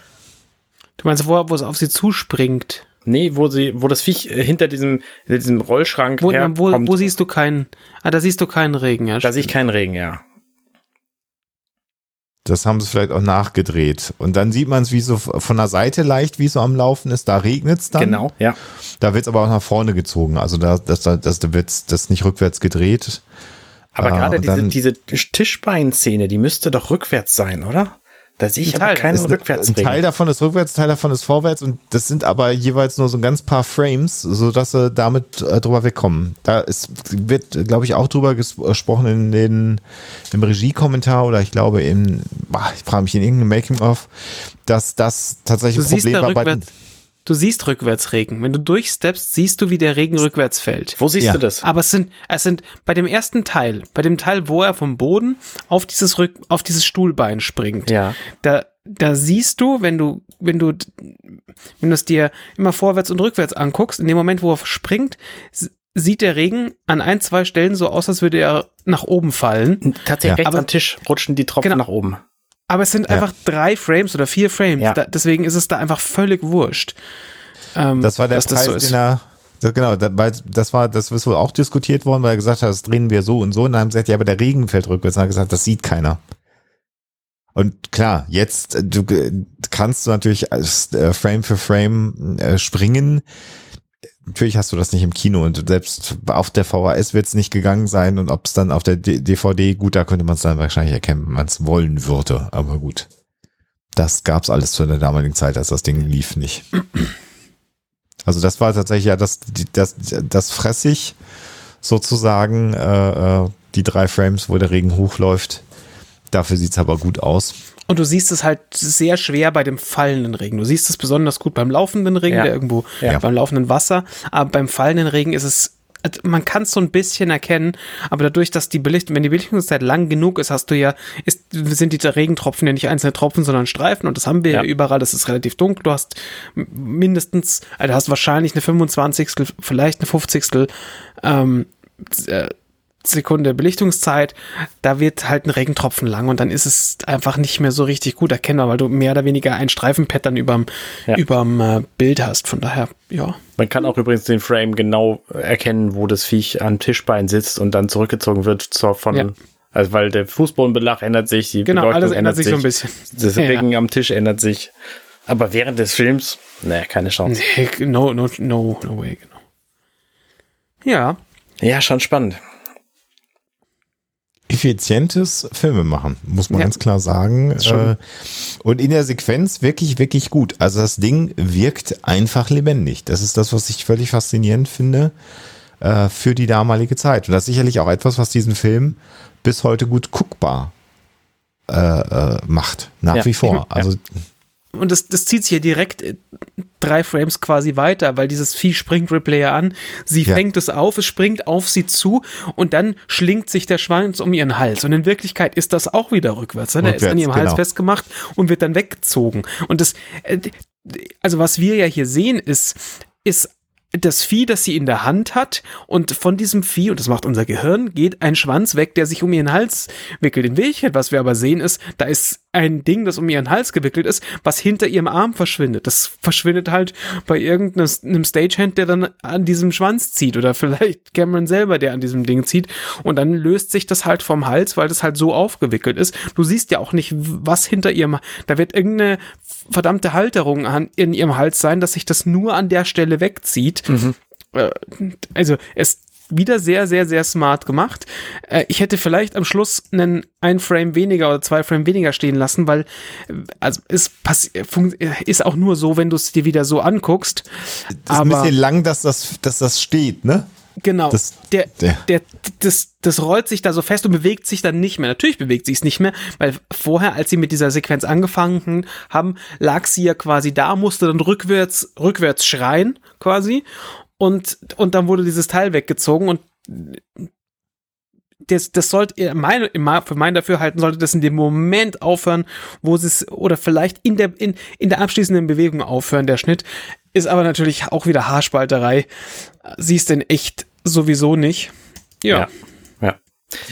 Du meinst, wo, wo es auf sie zuspringt? Nee, wo sie, wo das Viech äh, hinter diesem, diesem Rollschrank wo, wo, wo siehst du keinen, ah, da siehst du keinen Regen, ja. Da sehe ich keinen Regen, ja. Das haben sie vielleicht auch nachgedreht. Und dann sieht man es wie so von der Seite leicht, wie so am Laufen ist. Da regnet es dann. Genau, ja. Da wird es aber auch nach vorne gezogen. Also da, das, das, das wird das nicht rückwärts gedreht. Aber äh, gerade diese, diese Tischbein-Szene, die müsste doch rückwärts sein, oder? Da sehe ich aber keinen Rückwärtsregen. Ein Teil davon ist rückwärts, Teil davon ist vorwärts und das sind aber jeweils nur so ein ganz paar Frames, so dass sie damit äh, drüber wegkommen. Da ist, wird, glaube ich, auch drüber gesprochen in den, im Regiekommentar oder ich glaube in, ich frage mich in irgendeinem Making-of, dass das tatsächlich ein Problem war bei Du siehst Rückwärtsregen. Wenn du durchsteppst, siehst du, wie der Regen rückwärts fällt. Wo siehst ja. du das? Aber es sind, es sind bei dem ersten Teil, bei dem Teil, wo er vom Boden auf dieses Rück, auf dieses Stuhlbein springt. Ja. Da, da siehst du, wenn du, wenn du, wenn du es dir immer vorwärts und rückwärts anguckst, in dem Moment, wo er springt, sieht der Regen an ein, zwei Stellen so aus, als würde er nach oben fallen. Tatsächlich ja. rechts Aber, am Tisch rutschen die Tropfen genau. nach oben. Aber es sind ja. einfach drei Frames oder vier Frames. Ja. Da, deswegen ist es da einfach völlig wurscht. Ähm, das war der Preis, so den er, genau, das war, das ist wohl auch diskutiert worden, weil er gesagt hat, das drehen wir so und so. Und dann haben sie gesagt, ja, aber der Regen fällt rückwärts. Und er hat gesagt, das sieht keiner. Und klar, jetzt, du kannst du natürlich äh, Frame für Frame äh, springen natürlich hast du das nicht im Kino und selbst auf der VHS wird es nicht gegangen sein und ob es dann auf der DVD, gut, da könnte man es dann wahrscheinlich erkennen, wenn man es wollen würde, aber gut. Das gab's alles zu der damaligen Zeit, als das Ding lief, nicht. Also das war tatsächlich ja das, das, das fressig sozusagen, äh, äh, die drei Frames, wo der Regen hochläuft. Dafür sieht's aber gut aus. Und du siehst es halt sehr schwer bei dem fallenden Regen. Du siehst es besonders gut beim laufenden Regen, ja. der irgendwo ja. beim laufenden Wasser. Aber beim fallenden Regen ist es also man kann es so ein bisschen erkennen, aber dadurch, dass die Belichtung, wenn die Belichtungszeit lang genug ist, hast du ja, ist, sind die Regentropfen ja nicht einzelne Tropfen, sondern Streifen und das haben wir ja, überall, das ist relativ dunkel, du hast mindestens, also du hast wahrscheinlich eine 25. vielleicht eine 50. Ähm, äh, Sekunde Belichtungszeit, da wird halt ein Regentropfen lang und dann ist es einfach nicht mehr so richtig gut erkennbar, weil du mehr oder weniger ein Streifenpattern überm, ja. überm äh, Bild hast. Von daher, ja. Man kann auch übrigens den Frame genau erkennen, wo das Viech am Tischbein sitzt und dann zurückgezogen wird zur, von, ja. also weil der Fußbodenbelach ändert sich, die genau, Beleuchtung alles ändert sich, so ein bisschen. Das Regen ja. am Tisch ändert sich. Aber während des Films, naja, keine Chance. Nee, no, no, no, no way, genau. Ja. Ja, schon spannend effizientes Filme machen, muss man ja. ganz klar sagen. Äh, und in der Sequenz wirklich, wirklich gut. Also das Ding wirkt einfach lebendig. Das ist das, was ich völlig faszinierend finde äh, für die damalige Zeit. Und das ist sicherlich auch etwas, was diesen Film bis heute gut guckbar äh, macht. Nach ja. wie vor. Also und das, das zieht sich ja direkt äh, drei Frames quasi weiter, weil dieses Vieh springt Ripley an, sie ja. fängt es auf, es springt auf sie zu und dann schlingt sich der Schwanz um ihren Hals. Und in Wirklichkeit ist das auch wieder rückwärts. Ne? Der ist an ihrem genau. Hals festgemacht und wird dann weggezogen. Und das, äh, also was wir ja hier sehen, ist, ist das Vieh, das sie in der Hand hat und von diesem Vieh, und das macht unser Gehirn, geht ein Schwanz weg, der sich um ihren Hals wickelt. In Wirklichkeit, was wir aber sehen, ist, da ist ein Ding, das um ihren Hals gewickelt ist, was hinter ihrem Arm verschwindet. Das verschwindet halt bei irgendeinem Stagehand, der dann an diesem Schwanz zieht oder vielleicht Cameron selber, der an diesem Ding zieht und dann löst sich das halt vom Hals, weil das halt so aufgewickelt ist. Du siehst ja auch nicht, was hinter ihrem, da wird irgendeine verdammte Halterung an, in ihrem Hals sein, dass sich das nur an der Stelle wegzieht. Mhm. Äh, also es wieder sehr, sehr, sehr smart gemacht. Äh, ich hätte vielleicht am Schluss einen ein Frame weniger oder zwei Frame weniger stehen lassen, weil äh, also es ist auch nur so, wenn du es dir wieder so anguckst. Das ist aber, ein bisschen lang, dass das, dass das steht, ne? Genau. Das, der, der, der, das, das rollt sich da so fest und bewegt sich dann nicht mehr. Natürlich bewegt sich es nicht mehr, weil vorher, als sie mit dieser Sequenz angefangen haben, lag sie ja quasi da, musste dann rückwärts, rückwärts schreien, quasi und, und dann wurde dieses Teil weggezogen und das, das sollte, meine, für mein Dafürhalten sollte das in dem Moment aufhören, wo es, oder vielleicht in der, in, in der abschließenden Bewegung aufhören, der Schnitt. Ist aber natürlich auch wieder Haarspalterei. Siehst denn echt sowieso nicht. Ja. ja. ja.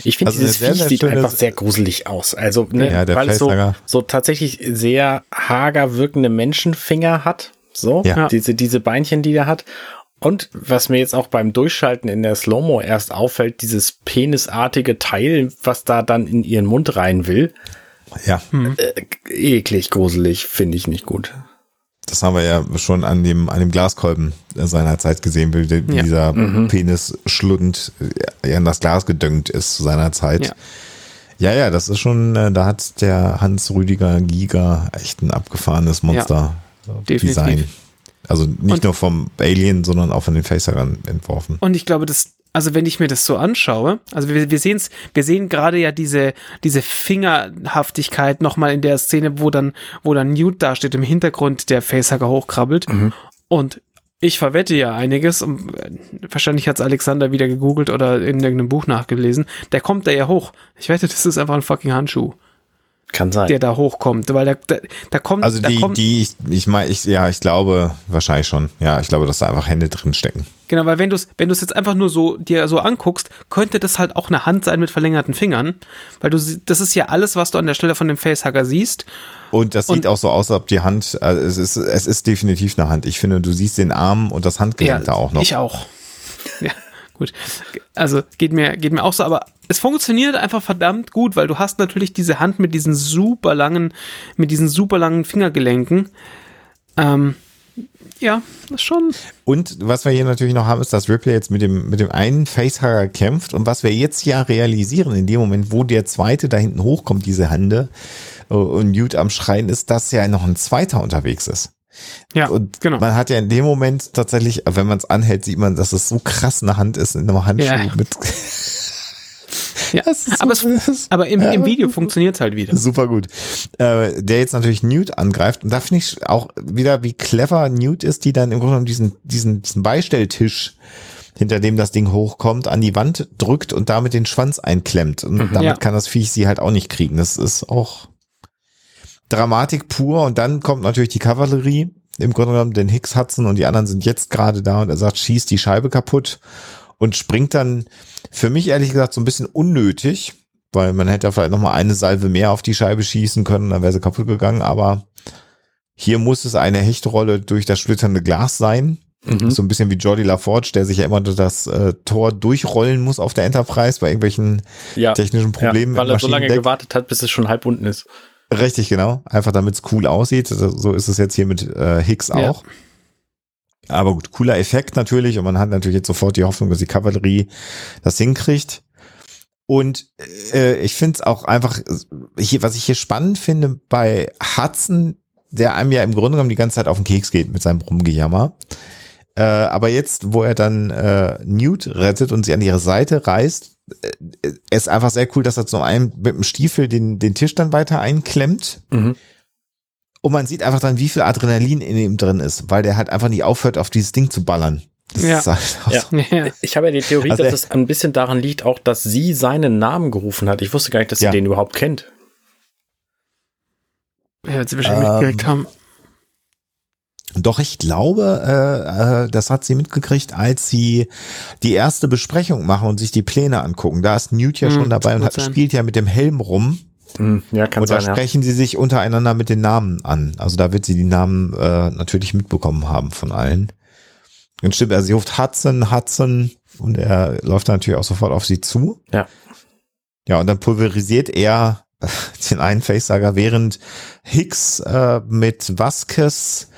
Ich finde, also dieses Viech sieht einfach sehr gruselig aus. Also, ne, ja, weil es so, so tatsächlich sehr hager wirkende Menschenfinger hat. So, ja. diese, diese Beinchen, die der hat. Und was mir jetzt auch beim Durchschalten in der Slow-Mo erst auffällt, dieses penisartige Teil, was da dann in ihren Mund rein will. Ja. Hm. Äh, eklig, gruselig, finde ich nicht gut. Das haben wir ja schon an dem, an dem Glaskolben seinerzeit gesehen, wie ja. dieser mhm. Penis schludend äh, in das Glas gedüngt ist zu seiner Zeit. Ja. Ja, ja, das ist schon, äh, da hat der Hans Rüdiger Giga echt ein abgefahrenes Monster-Design. Ja, also nicht und, nur vom Alien, sondern auch von den Facehuggern entworfen. Und ich glaube, das, also wenn ich mir das so anschaue, also wir, wir sehen's, wir sehen gerade ja diese, diese Fingerhaftigkeit nochmal in der Szene, wo dann, wo dann Newt da steht im Hintergrund, der Facehugger hochkrabbelt. Mhm. Und ich verwette ja einiges, und wahrscheinlich hat's Alexander wieder gegoogelt oder in irgendeinem Buch nachgelesen. Der kommt da ja hoch. Ich wette, das ist einfach ein fucking Handschuh. Kann sein. Der da hochkommt, weil da, da, da kommt. Also die, kommt, die, ich, ich meine, ich, ja, ich glaube wahrscheinlich schon. Ja, ich glaube, dass da einfach Hände drin stecken. Genau, weil wenn du es, wenn jetzt einfach nur so dir so anguckst, könnte das halt auch eine Hand sein mit verlängerten Fingern, weil du, das ist ja alles, was du an der Stelle von dem Facehugger siehst. Und das sieht und, auch so aus, als ob die Hand, also es ist, es ist definitiv eine Hand. Ich finde, du siehst den Arm und das Handgelenk ja, da auch noch. Ich auch. Ja. Gut. Also geht mir, geht mir auch so, aber es funktioniert einfach verdammt gut, weil du hast natürlich diese Hand mit diesen super langen, mit diesen super langen Fingergelenken. Ähm, ja, schon. Und was wir hier natürlich noch haben, ist, dass Ripley jetzt mit dem, mit dem einen Facehugger kämpft und was wir jetzt ja realisieren, in dem Moment, wo der zweite da hinten hochkommt, diese Hände, äh, und Newt am Schreien ist, dass ja noch ein zweiter unterwegs ist. Ja, und genau. Man hat ja in dem Moment tatsächlich, wenn man es anhält, sieht man, dass es so krass eine Hand ist in einem Handschuh ja. mit. Ja, aber, es, aber im, im Video funktioniert es halt wieder. Super gut. Äh, der jetzt natürlich Newt angreift. Und da finde ich auch wieder, wie clever Newt ist, die dann im Grunde genommen diesen, diesen, diesen Beistelltisch hinter dem das Ding hochkommt, an die Wand drückt und damit den Schwanz einklemmt. Und mhm, damit ja. kann das Viech sie halt auch nicht kriegen. Das ist auch Dramatik pur. Und dann kommt natürlich die Kavallerie. Im Grunde genommen den Hicks Hudson und die anderen sind jetzt gerade da und er sagt, schießt die Scheibe kaputt und springt dann für mich ehrlich gesagt so ein bisschen unnötig, weil man hätte ja vielleicht noch mal eine Salve mehr auf die Scheibe schießen können, dann wäre sie kaputt gegangen, aber hier muss es eine Hechtrolle durch das splitternde Glas sein. Mhm. So ein bisschen wie Jordi LaForge, der sich ja immer durch das äh, Tor durchrollen muss auf der Enterprise bei irgendwelchen ja. technischen Problemen. Ja, weil er so lange gewartet hat, bis es schon halb unten ist. Richtig, genau. Einfach damit es cool aussieht. So ist es jetzt hier mit äh, Hicks auch. Ja. Aber gut, cooler Effekt natürlich. Und man hat natürlich jetzt sofort die Hoffnung, dass die Kavallerie das hinkriegt. Und äh, ich finde es auch einfach, hier, was ich hier spannend finde bei Hudson, der einem ja im Grunde genommen die ganze Zeit auf den Keks geht mit seinem Rumgejammer. Äh, aber jetzt, wo er dann äh, Newt rettet und sie an ihre Seite reißt, äh, ist einfach sehr cool, dass er zum einen mit dem Stiefel den, den Tisch dann weiter einklemmt. Mhm. Und man sieht einfach dann, wie viel Adrenalin in ihm drin ist, weil der halt einfach nicht aufhört, auf dieses Ding zu ballern. Ja. Halt ja. Ich habe ja die Theorie, also dass es ein bisschen daran liegt, auch, dass sie seinen Namen gerufen hat. Ich wusste gar nicht, dass sie ja. den überhaupt kennt. Ja, wird sie wahrscheinlich ähm, mitgekriegt haben. Doch ich glaube, äh, äh, das hat sie mitgekriegt, als sie die erste Besprechung machen und sich die Pläne angucken. Da ist Newt ja hm, schon dabei und hat, spielt ja mit dem Helm rum. Hm, ja, kann und sein, da sprechen ja. sie sich untereinander mit den Namen an. Also da wird sie die Namen äh, natürlich mitbekommen haben von allen. Und stimmt, also sie ruft Hudson, Hudson und er läuft dann natürlich auch sofort auf sie zu. Ja. Ja, und dann pulverisiert er den einen Facesager, während Hicks äh, mit Vasquez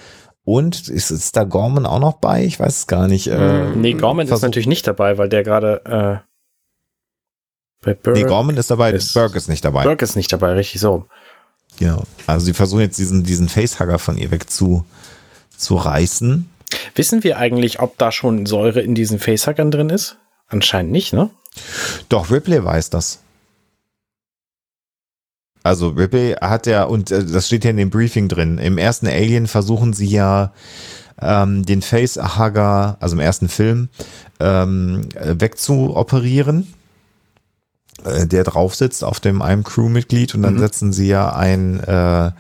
und ist, ist da Gorman auch noch bei? Ich weiß es gar nicht. Äh, nee, Gorman ist natürlich nicht dabei, weil der gerade äh, bei Burke Nee, Gorman ist dabei, ist, Burke ist nicht dabei. Burke ist nicht dabei, richtig so. Genau. Also sie versuchen jetzt diesen, diesen Facehugger von ihr weg zu, zu reißen. Wissen wir eigentlich, ob da schon Säure in diesen Facehuggern drin ist? Anscheinend nicht, ne? Doch, Ripley weiß das. Also Ripley hat ja, und äh, das steht ja in dem Briefing drin, im ersten Alien versuchen sie ja ähm, den Facehugger, also im ersten Film, ähm, wegzuoperieren, äh, der drauf sitzt auf dem einem Crewmitglied und dann mhm. setzen sie ja ein äh,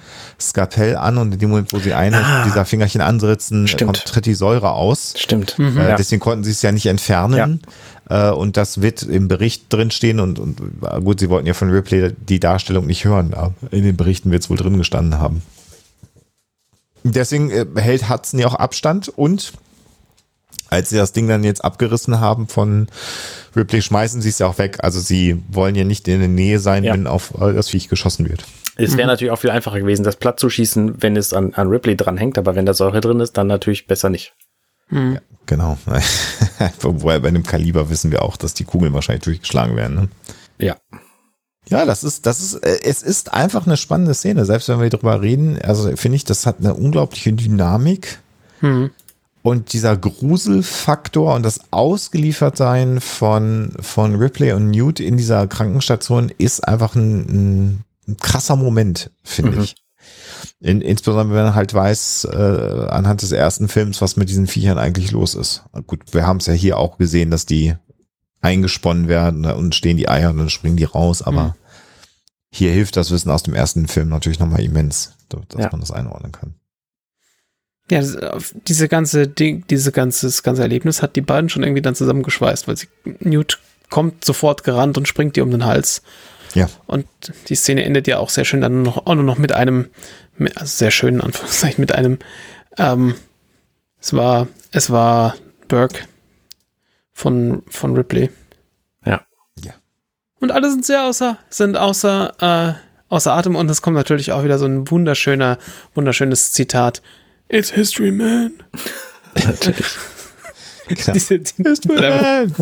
Skalpell an und in dem Moment, wo sie eine ah, dieser Fingerchen ansetzen, kommt, tritt die Säure aus. Stimmt. Mhm. Äh, deswegen konnten sie es ja nicht entfernen. Ja. Äh, und das wird im Bericht drinstehen und, und gut, sie wollten ja von Ripley die Darstellung nicht hören, aber in den Berichten wird es wohl drin gestanden haben. Deswegen äh, hält Hudson ja auch Abstand und als sie das Ding dann jetzt abgerissen haben von Ripley, schmeißen sie es ja auch weg. Also sie wollen ja nicht in der Nähe sein, ja. wenn auf das Viech geschossen wird. Es wäre mhm. natürlich auch viel einfacher gewesen, das platt zu schießen, wenn es an, an Ripley dranhängt, aber wenn da Säure drin ist, dann natürlich besser nicht. Mhm. Ja, genau. Wobei bei dem Kaliber wissen wir auch, dass die Kugeln wahrscheinlich durchgeschlagen werden. Ne? Ja. Ja, das ist, das ist, äh, es ist einfach eine spannende Szene. Selbst wenn wir drüber reden, also finde ich, das hat eine unglaubliche Dynamik. Mhm. Und dieser Gruselfaktor und das Ausgeliefertsein von, von Ripley und Newt in dieser Krankenstation ist einfach ein, ein, krasser Moment, finde mhm. ich. In, insbesondere wenn man halt weiß, äh, anhand des ersten Films, was mit diesen Viechern eigentlich los ist. Gut, wir haben es ja hier auch gesehen, dass die eingesponnen werden ne, und stehen die Eier und dann springen die raus, aber mhm. hier hilft das Wissen aus dem ersten Film natürlich nochmal immens, dass ja. man das einordnen kann. Ja, diese ganze Ding, diese ganze, das ganze Erlebnis hat die beiden schon irgendwie dann zusammengeschweißt, weil sie, Newt kommt sofort gerannt und springt ihr um den Hals. Ja. Und die Szene endet ja auch sehr schön dann noch, auch nur noch mit einem, also sehr schön, in Anführungszeichen, mit einem, ähm, es war, es war Burke von, von Ripley. Ja. Ja. Und alle sind sehr außer, sind außer, äh, außer Atem und es kommt natürlich auch wieder so ein wunderschöner, wunderschönes Zitat. It's History Man. natürlich. Diese, die, History Man.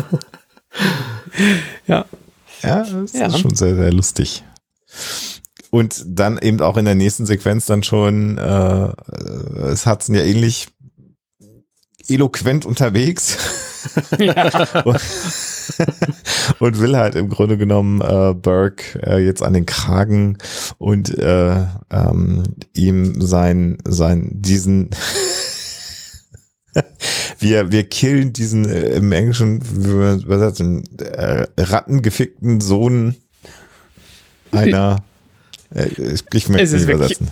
ja. Ja, das ja. ist schon sehr, sehr lustig. Und dann eben auch in der nächsten Sequenz dann schon, äh, es hat ja ähnlich eloquent unterwegs. Ja. und, und, will halt im Grunde genommen äh, Burke äh, jetzt an den Kragen und äh, ähm, ihm sein, sein, diesen wir, wir killen diesen äh, im Englischen, wie man übersetzen, äh, rattengefickten Sohn einer, äh, ich möchte Es nicht wirklich, übersetzen.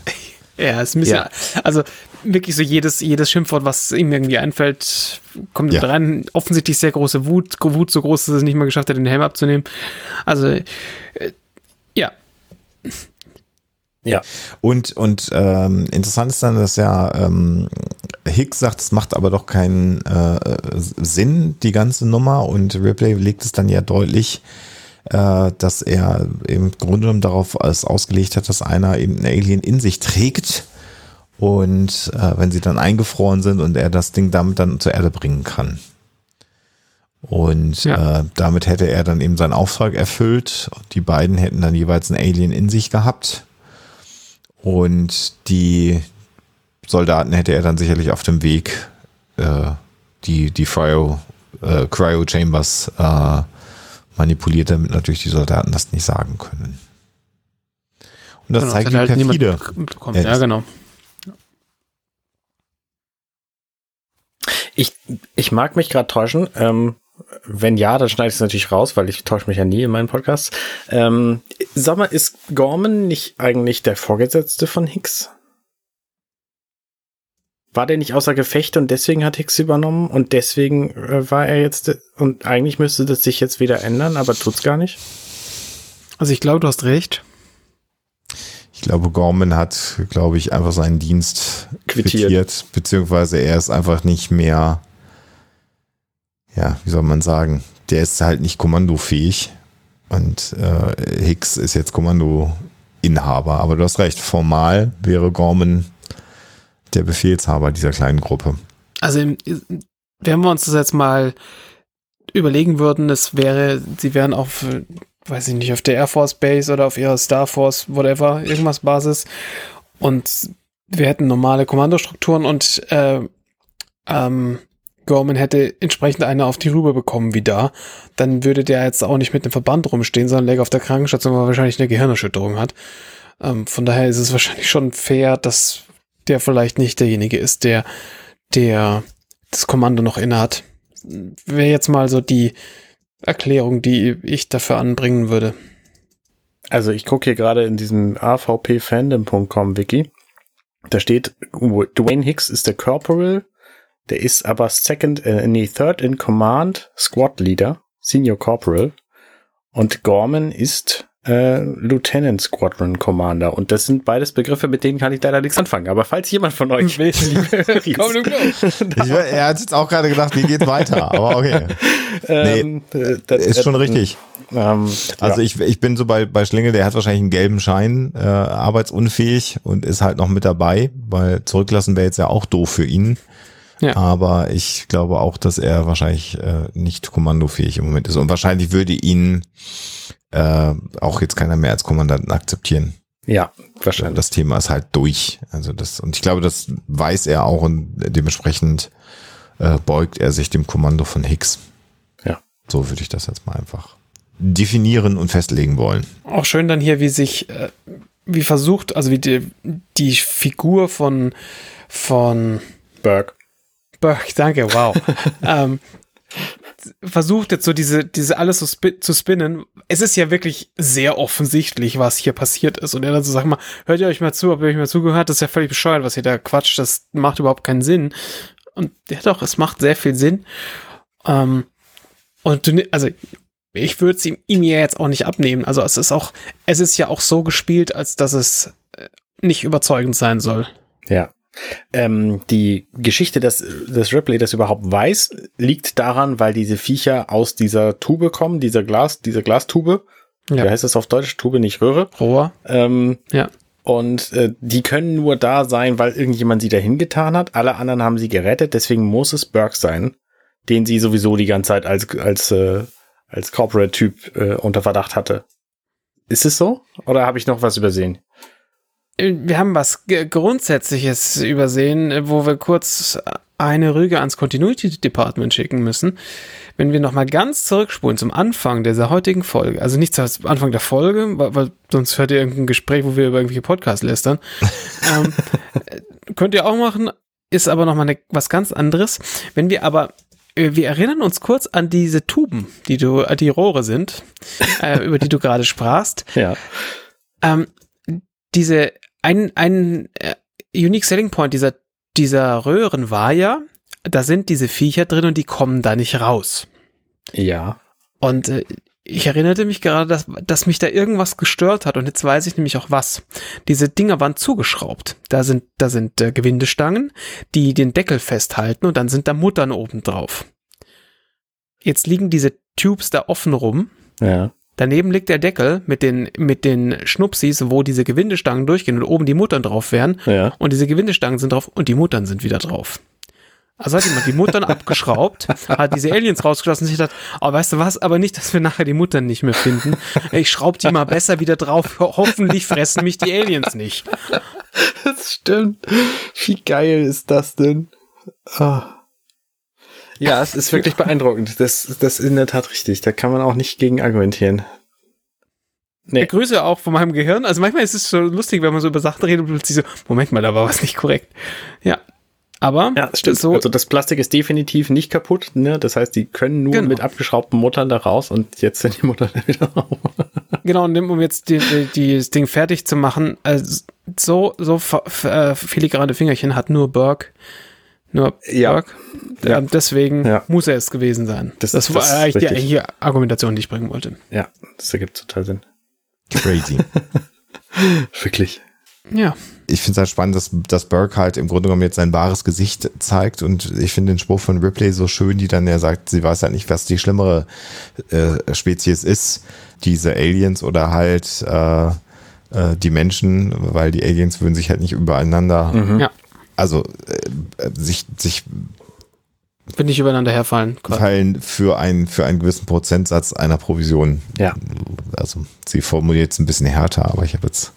Ja, es ist ein bisschen, Ja. also wirklich so jedes, jedes Schimpfwort, was ihm irgendwie einfällt, kommt Ja. rein. Offensichtlich sehr große Wut, Wut so groß, dass er es nicht mal geschafft hat, den Helm abzunehmen. Also, äh, ja, Ja. Und, und ähm, interessant ist dann, dass ja ähm, Hicks sagt, es macht aber doch keinen äh, Sinn, die ganze Nummer. Und Ripley legt es dann ja deutlich, äh, dass er im Grunde genommen darauf alles ausgelegt hat, dass einer eben ein Alien in sich trägt. Und äh, wenn sie dann eingefroren sind und er das Ding damit dann zur Erde bringen kann. Und Ja. äh, damit hätte er dann eben seinen Auftrag erfüllt. Die beiden hätten dann jeweils ein Alien in sich gehabt. Und die Soldaten hätte er dann sicherlich auf dem Weg äh, die, die Cryo, äh, Cryo Chambers äh, manipuliert, damit natürlich die Soldaten das nicht sagen können. Und das Genau, zeigt, wie halt niemand perfide. er Ja, ist. genau. Ich, ich mag mich gerade täuschen. Ähm, wenn ja, dann schneide ich es natürlich raus, weil ich täusche mich ja nie in meinen Podcasts. Ähm, sag mal, ist Gorman nicht eigentlich der Vorgesetzte von Hicks? War der nicht außer Gefecht und deswegen hat Hicks übernommen und deswegen äh, war er jetzt und eigentlich müsste das sich jetzt wieder ändern, aber tut's gar nicht. Also ich glaube, du hast recht. Ich glaube, Gorman hat, glaube ich, einfach seinen Dienst Quittiert. quittiert. beziehungsweise er ist einfach nicht mehr, ja, wie soll man sagen, der ist halt nicht kommandofähig und äh, Hicks ist jetzt Kommandoinhaber. Aber du hast recht, formal wäre Gorman der Befehlshaber dieser kleinen Gruppe. Also wenn wir uns das jetzt mal überlegen würden, es wäre, sie wären auf, weiß ich nicht, auf der Air Force Base oder auf ihrer Star Force, whatever, irgendwas Basis und wir hätten normale Kommandostrukturen und äh, ähm, Gorman hätte entsprechend eine auf die Rübe bekommen wie da, dann würde der jetzt auch nicht mit dem Verband rumstehen, sondern läge auf der Krankenstation, weil er wahrscheinlich eine Gehirnerschütterung hat. Ähm, von daher ist es wahrscheinlich schon fair, dass der vielleicht nicht derjenige ist, der, der das Kommando noch innehat. Wäre jetzt mal so die Erklärung, die ich dafür anbringen würde. Also ich gucke hier gerade in diesem avpfandom.com Wiki. Da steht, Dwayne Hicks ist der Corporal, der ist aber Second, äh, nee, Third in Command, Squad Leader, Senior Corporal. Und Gorman ist äh, Lieutenant Squadron Commander. Und das sind beides Begriffe, mit denen kann ich leider nichts anfangen. Aber falls jemand von euch will, liebe Komm, du Ries, Ich, er hat jetzt auch gerade gedacht, wie geht weiter, aber okay. ähm, äh, das- Ist schon richtig. Ähm, Also ja. ich, ich bin so bei, bei Schlingel, der hat wahrscheinlich einen gelben Schein, äh, arbeitsunfähig und ist halt noch mit dabei, weil zurücklassen wäre jetzt ja auch doof für ihn. Ja. Aber ich glaube auch, dass er wahrscheinlich äh, nicht kommandofähig im Moment ist. Und wahrscheinlich würde ihn äh, auch jetzt keiner mehr als Kommandanten akzeptieren. ja, wahrscheinlich. Das Thema ist halt durch. Also das, und ich glaube, das weiß er auch und dementsprechend äh, beugt er sich dem Kommando von Hicks. Ja. So würde ich das jetzt mal einfach definieren und festlegen wollen. Auch schön dann hier, wie sich, äh, wie versucht, also wie die, die Figur von, von Burke. Burke, danke, wow. ähm, versucht jetzt so diese, diese alles so spi zu spinnen. Es ist ja wirklich sehr offensichtlich, was hier passiert ist. Und er dann so sagt mal, hört ihr euch mal zu, habt ihr euch mal zugehört? Das ist ja völlig bescheuert, was ihr da quatscht. Das macht überhaupt keinen Sinn. Und ja doch, es macht sehr viel Sinn. Ähm, und du, also ich würde es ihm, ihm ja jetzt auch nicht abnehmen. Also es ist auch, es ist ja auch so gespielt, als dass es äh, nicht überzeugend sein soll. Ja. Ähm, die Geschichte, dass, dass Ripley das überhaupt weiß, liegt daran, weil diese Viecher aus dieser Tube kommen, dieser Glas, dieser Glastube. Ja. Wie heißt das auf Deutsch? Tube, nicht Röhre. Rohr. Ähm, Ja. und äh, die können nur da sein, weil irgendjemand sie dahin getan hat. Alle anderen haben sie gerettet, deswegen muss es Burke sein, den sie sowieso die ganze Zeit als, als, äh, als Corporate-Typ äh, unter Verdacht hatte. Ist es so? Oder habe ich noch was übersehen? Wir haben was Grundsätzliches übersehen, wo wir kurz eine Rüge ans Continuity Department schicken müssen. Wenn wir nochmal ganz zurückspulen zum Anfang dieser heutigen Folge, also nicht zum Anfang der Folge, weil, weil sonst hört ihr irgendein Gespräch, wo wir über irgendwelche Podcasts lästern, ähm, äh, könnt ihr auch machen, ist aber nochmal ne, was ganz anderes. Wenn wir aber äh, wir erinnern uns kurz an diese Tuben, die du, die Rohre sind, äh, über die du gerade sprachst. Ja. Ähm, diese, ein, ein äh, Unique Selling Point dieser, dieser Röhren war ja, da sind diese Viecher drin und die kommen da nicht raus. Ja. Und äh, ich erinnerte mich gerade, dass, dass mich da irgendwas gestört hat und jetzt weiß ich nämlich auch was. Diese Dinger waren zugeschraubt. Da sind, da sind äh, Gewindestangen, die den Deckel festhalten und dann sind da Muttern oben drauf. Jetzt liegen diese Tubes da offen rum. Ja. Daneben liegt der Deckel mit den, mit den Schnupsis, wo diese Gewindestangen durchgehen und oben die Muttern drauf wären. Ja. Und diese Gewindestangen sind drauf und die Muttern sind wieder drauf. Also hat jemand die Muttern abgeschraubt, hat diese Aliens rausgelassen und sich gedacht, oh, weißt du was, aber nicht, dass wir nachher die Muttern nicht mehr finden. Ich schraub die mal besser wieder drauf. Hoffentlich fressen mich die Aliens nicht. Das stimmt. Wie geil ist das denn? Oh. Ja, es ist wirklich beeindruckend. Das, das ist in der Tat richtig. Da kann man auch nicht gegen argumentieren. Nee. Ich grüße auch von meinem Gehirn. Also manchmal ist es so lustig, wenn man so über Sachen redet und plötzlich so, Moment mal, da war was nicht korrekt. Ja, aber ja, stimmt. So also das Plastik ist definitiv nicht kaputt. Ne? Das heißt, die können nur genau. mit abgeschraubten Muttern da raus und jetzt sind die Muttern wieder raus. genau, und um jetzt die, die, die, das Ding fertig zu machen, also so, so äh, filigrane Fingerchen hat nur Burke. Nur ja. Burke. Ja. Deswegen ja. muss er es gewesen sein. Das, das, das war eigentlich die eigentliche Argumentation, die ich bringen wollte. Ja, das ergibt total Sinn. Crazy. Wirklich. Ja ich finde es halt spannend, dass, dass Burke halt im Grunde genommen jetzt sein wahres Gesicht zeigt und ich finde den Spruch von Ripley so schön, die dann ja sagt, sie weiß halt nicht, was die schlimmere äh, Spezies ist, diese Aliens oder halt äh, äh, die Menschen, weil die Aliens würden sich halt nicht übereinander, mhm. ja. Also äh, sich, sich wenn nicht übereinander herfallen. Fallen für, ein, für einen gewissen Prozentsatz einer Provision. Ja. Also sie formuliert es ein bisschen härter, aber ich habe jetzt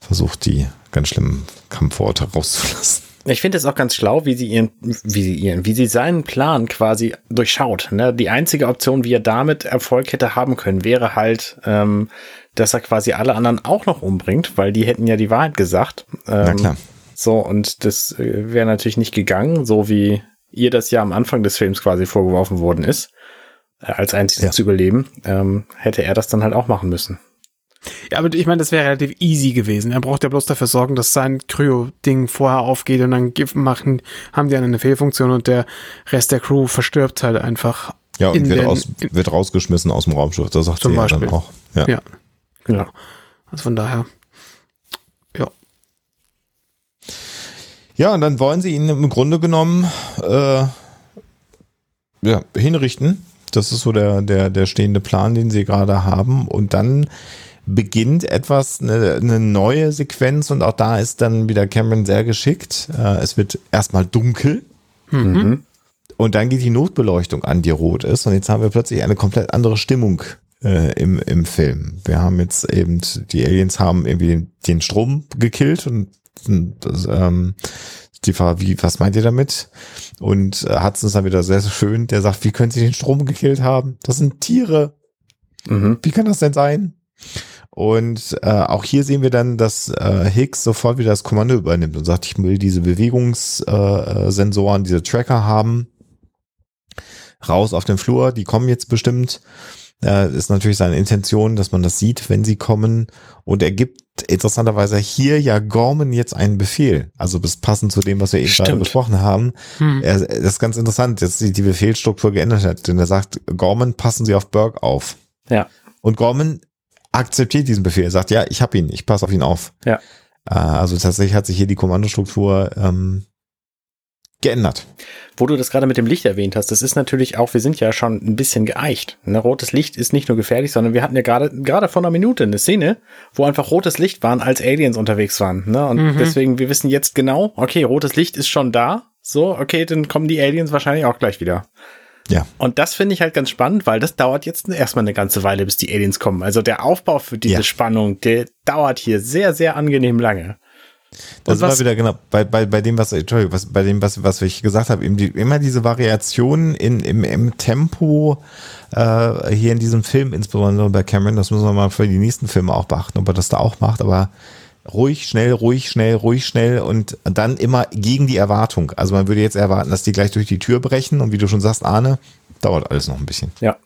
versucht, die ganz schlimmen Kampfworte rauszulassen. Ich finde es auch ganz schlau, wie sie ihren, wie sie ihren, wie sie seinen Plan quasi durchschaut. Ne? Die einzige Option, wie er damit Erfolg hätte haben können, wäre halt, ähm, dass er quasi alle anderen auch noch umbringt, weil die hätten ja die Wahrheit gesagt. Ähm, Na klar. So, und das äh, wäre natürlich nicht gegangen, so wie ihr das ja am Anfang des Films quasi vorgeworfen worden ist, äh, als einziges ja. zu überleben, ähm, hätte er das dann halt auch machen müssen. Ja, aber ich meine, das wäre relativ easy gewesen. Er braucht ja bloß dafür sorgen, dass sein Kryo-Ding vorher aufgeht und dann machen, haben die eine Fehlfunktion und der Rest der Crew verstirbt halt einfach. Ja, und wird, den, raus, wird rausgeschmissen aus dem Raumschiff. Das sagt sie Beispiel. dann auch. Ja. ja, genau. Also von daher, Ja, und dann wollen sie ihn im Grunde genommen äh, ja, hinrichten. Das ist so der, der, der stehende Plan, den sie gerade haben. Und dann beginnt etwas, eine, eine neue Sequenz und auch da ist dann wieder Cameron sehr geschickt. Äh, es wird erstmal dunkel. Mhm. Und dann geht die Notbeleuchtung an, die rot ist. Und jetzt haben wir plötzlich eine komplett andere Stimmung äh, im, im Film. Wir haben jetzt eben, die Aliens haben irgendwie den, den Strom gekillt und das, ähm, die Frage, wie, was meint ihr damit? Und äh, Hudson ist dann wieder sehr, sehr schön. Der sagt, wie können sie den Strom gekillt haben? Das sind Tiere. Mhm. Wie kann das denn sein? Und äh, auch hier sehen wir dann, dass äh, Higgs sofort wieder das Kommando übernimmt und sagt, ich will diese Bewegungssensoren, äh, diese Tracker haben. Raus auf den Flur, die kommen jetzt bestimmt. Äh, ist natürlich seine Intention, dass man das sieht, wenn sie kommen. Und er gibt interessanterweise hier ja Gorman jetzt einen Befehl. Also bis passend zu dem, was wir eben Stimmt. gerade besprochen haben. Hm. Er, das ist ganz interessant, dass sie die Befehlsstruktur geändert hat. Denn er sagt, Gorman, passen Sie auf Burke auf. Ja. Und Gorman akzeptiert diesen Befehl. Er sagt, ja, ich habe ihn, ich passe auf ihn auf. Ja. Äh, also tatsächlich hat sich hier die Kommandostruktur ähm, geändert. Wo du das gerade mit dem Licht erwähnt hast, das ist natürlich auch, wir sind ja schon ein bisschen geeicht. Ne, rotes Licht ist nicht nur gefährlich, sondern wir hatten ja gerade gerade vor einer Minute eine Szene, wo einfach rotes Licht waren, als Aliens unterwegs waren. Ne? Und mhm. deswegen, wir wissen jetzt genau, okay, rotes Licht ist schon da. So, okay, dann kommen die Aliens wahrscheinlich auch gleich wieder. Ja. Und das finde ich halt ganz spannend, weil das dauert jetzt erstmal eine ganze Weile, bis die Aliens kommen. Also der Aufbau für diese ja. Spannung, der dauert hier sehr, sehr angenehm lange. Das war wieder genau bei, bei, bei dem, was, Entschuldigung, was, bei dem, was, was ich gesagt habe, eben die, immer diese Variationen in, im, im Tempo äh, hier in diesem Film, insbesondere bei Cameron, das müssen wir mal für die nächsten Filme auch beachten, ob er das da auch macht, aber ruhig, schnell, ruhig, schnell, ruhig, schnell und dann immer gegen die Erwartung. Also man würde jetzt erwarten, dass die gleich durch die Tür brechen und wie du schon sagst, Arne, dauert alles noch ein bisschen. Ja.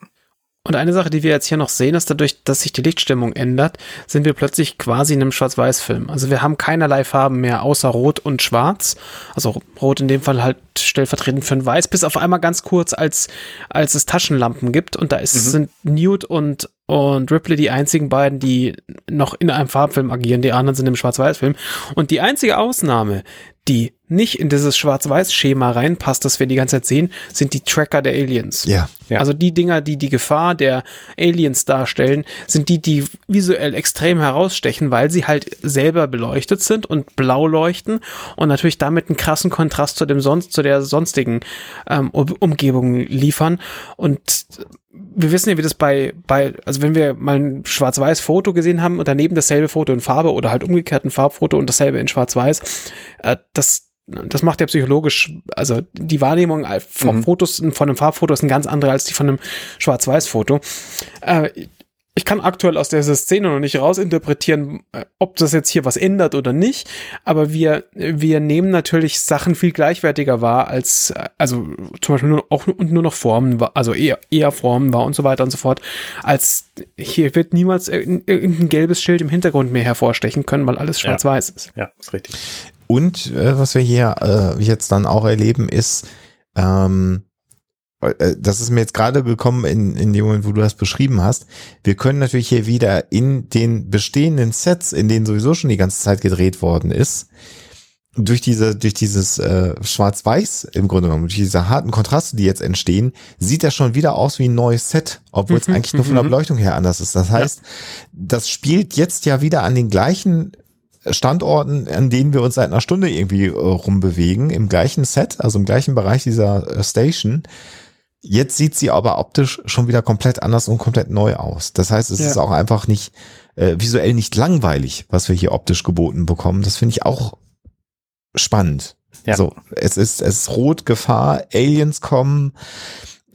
Und eine Sache, die wir jetzt hier noch sehen, ist dadurch, dass sich die Lichtstimmung ändert, sind wir plötzlich quasi in einem Schwarz-Weiß-Film. Also wir haben keinerlei Farben mehr außer Rot und Schwarz. Also Rot in dem Fall halt stellvertretend für ein Weiß, bis auf einmal ganz kurz, als, als es Taschenlampen gibt. Und da ist, mhm. sind Newt und, und Ripley die einzigen beiden, die noch in einem Farbfilm agieren. Die anderen sind im Schwarz-Weiß-Film. Und die einzige Ausnahme, die nicht in dieses Schwarz-Weiß-Schema reinpasst, das wir die ganze Zeit sehen, sind die Tracker der Aliens. Ja, ja. Also die Dinger, die die Gefahr der Aliens darstellen, sind die, die visuell extrem herausstechen, weil sie halt selber beleuchtet sind und blau leuchten und natürlich damit einen krassen Kontrast zu dem sonst, zu der sonstigen ähm, Umgebung liefern. Und wir wissen ja, wie das bei, bei, also wenn wir mal ein schwarz-weiß Foto gesehen haben und daneben dasselbe Foto in Farbe oder halt umgekehrt ein Farbfoto und dasselbe in schwarz-weiß, äh, das, das macht ja psychologisch, also die Wahrnehmung von mhm. Fotos, von einem Farbfoto ist eine ganz andere als die von einem Schwarz-Weiß-Foto. Äh, ich kann aktuell aus dieser Szene noch nicht rausinterpretieren, äh, ob das jetzt hier was ändert oder nicht, aber wir, wir nehmen natürlich Sachen viel gleichwertiger wahr als, äh, also zum Beispiel nur, auch und nur noch Formen, also eher, eher Formen war und so weiter und so fort, als hier wird niemals irgendein gelbes Schild im Hintergrund mehr hervorstechen können, weil alles schwarz-weiß ja. ist. Ja, ist richtig. Und äh, was wir hier äh, jetzt dann auch erleben, ist, ähm, äh, das ist mir jetzt gerade gekommen in, in dem Moment, wo du das beschrieben hast. Wir können natürlich hier wieder in den bestehenden Sets, in denen sowieso schon die ganze Zeit gedreht worden ist, durch diese, durch dieses äh, Schwarz-Weiß im Grunde genommen, durch diese harten Kontraste, die jetzt entstehen, sieht das schon wieder aus wie ein neues Set, obwohl es mhm, eigentlich nur von der mhm. Beleuchtung her anders ist. Das heißt, ja. das spielt jetzt ja wieder an den gleichen Standorten, an denen wir uns seit einer Stunde irgendwie äh, rumbewegen, im gleichen Set, also im gleichen Bereich dieser äh, Station. Jetzt sieht sie aber optisch schon wieder komplett anders und komplett neu aus. Das heißt, es ja. ist auch einfach nicht äh, visuell nicht langweilig, was wir hier optisch geboten bekommen. Das finde ich auch spannend. Ja. So, es ist es ist rot Gefahr, Aliens kommen,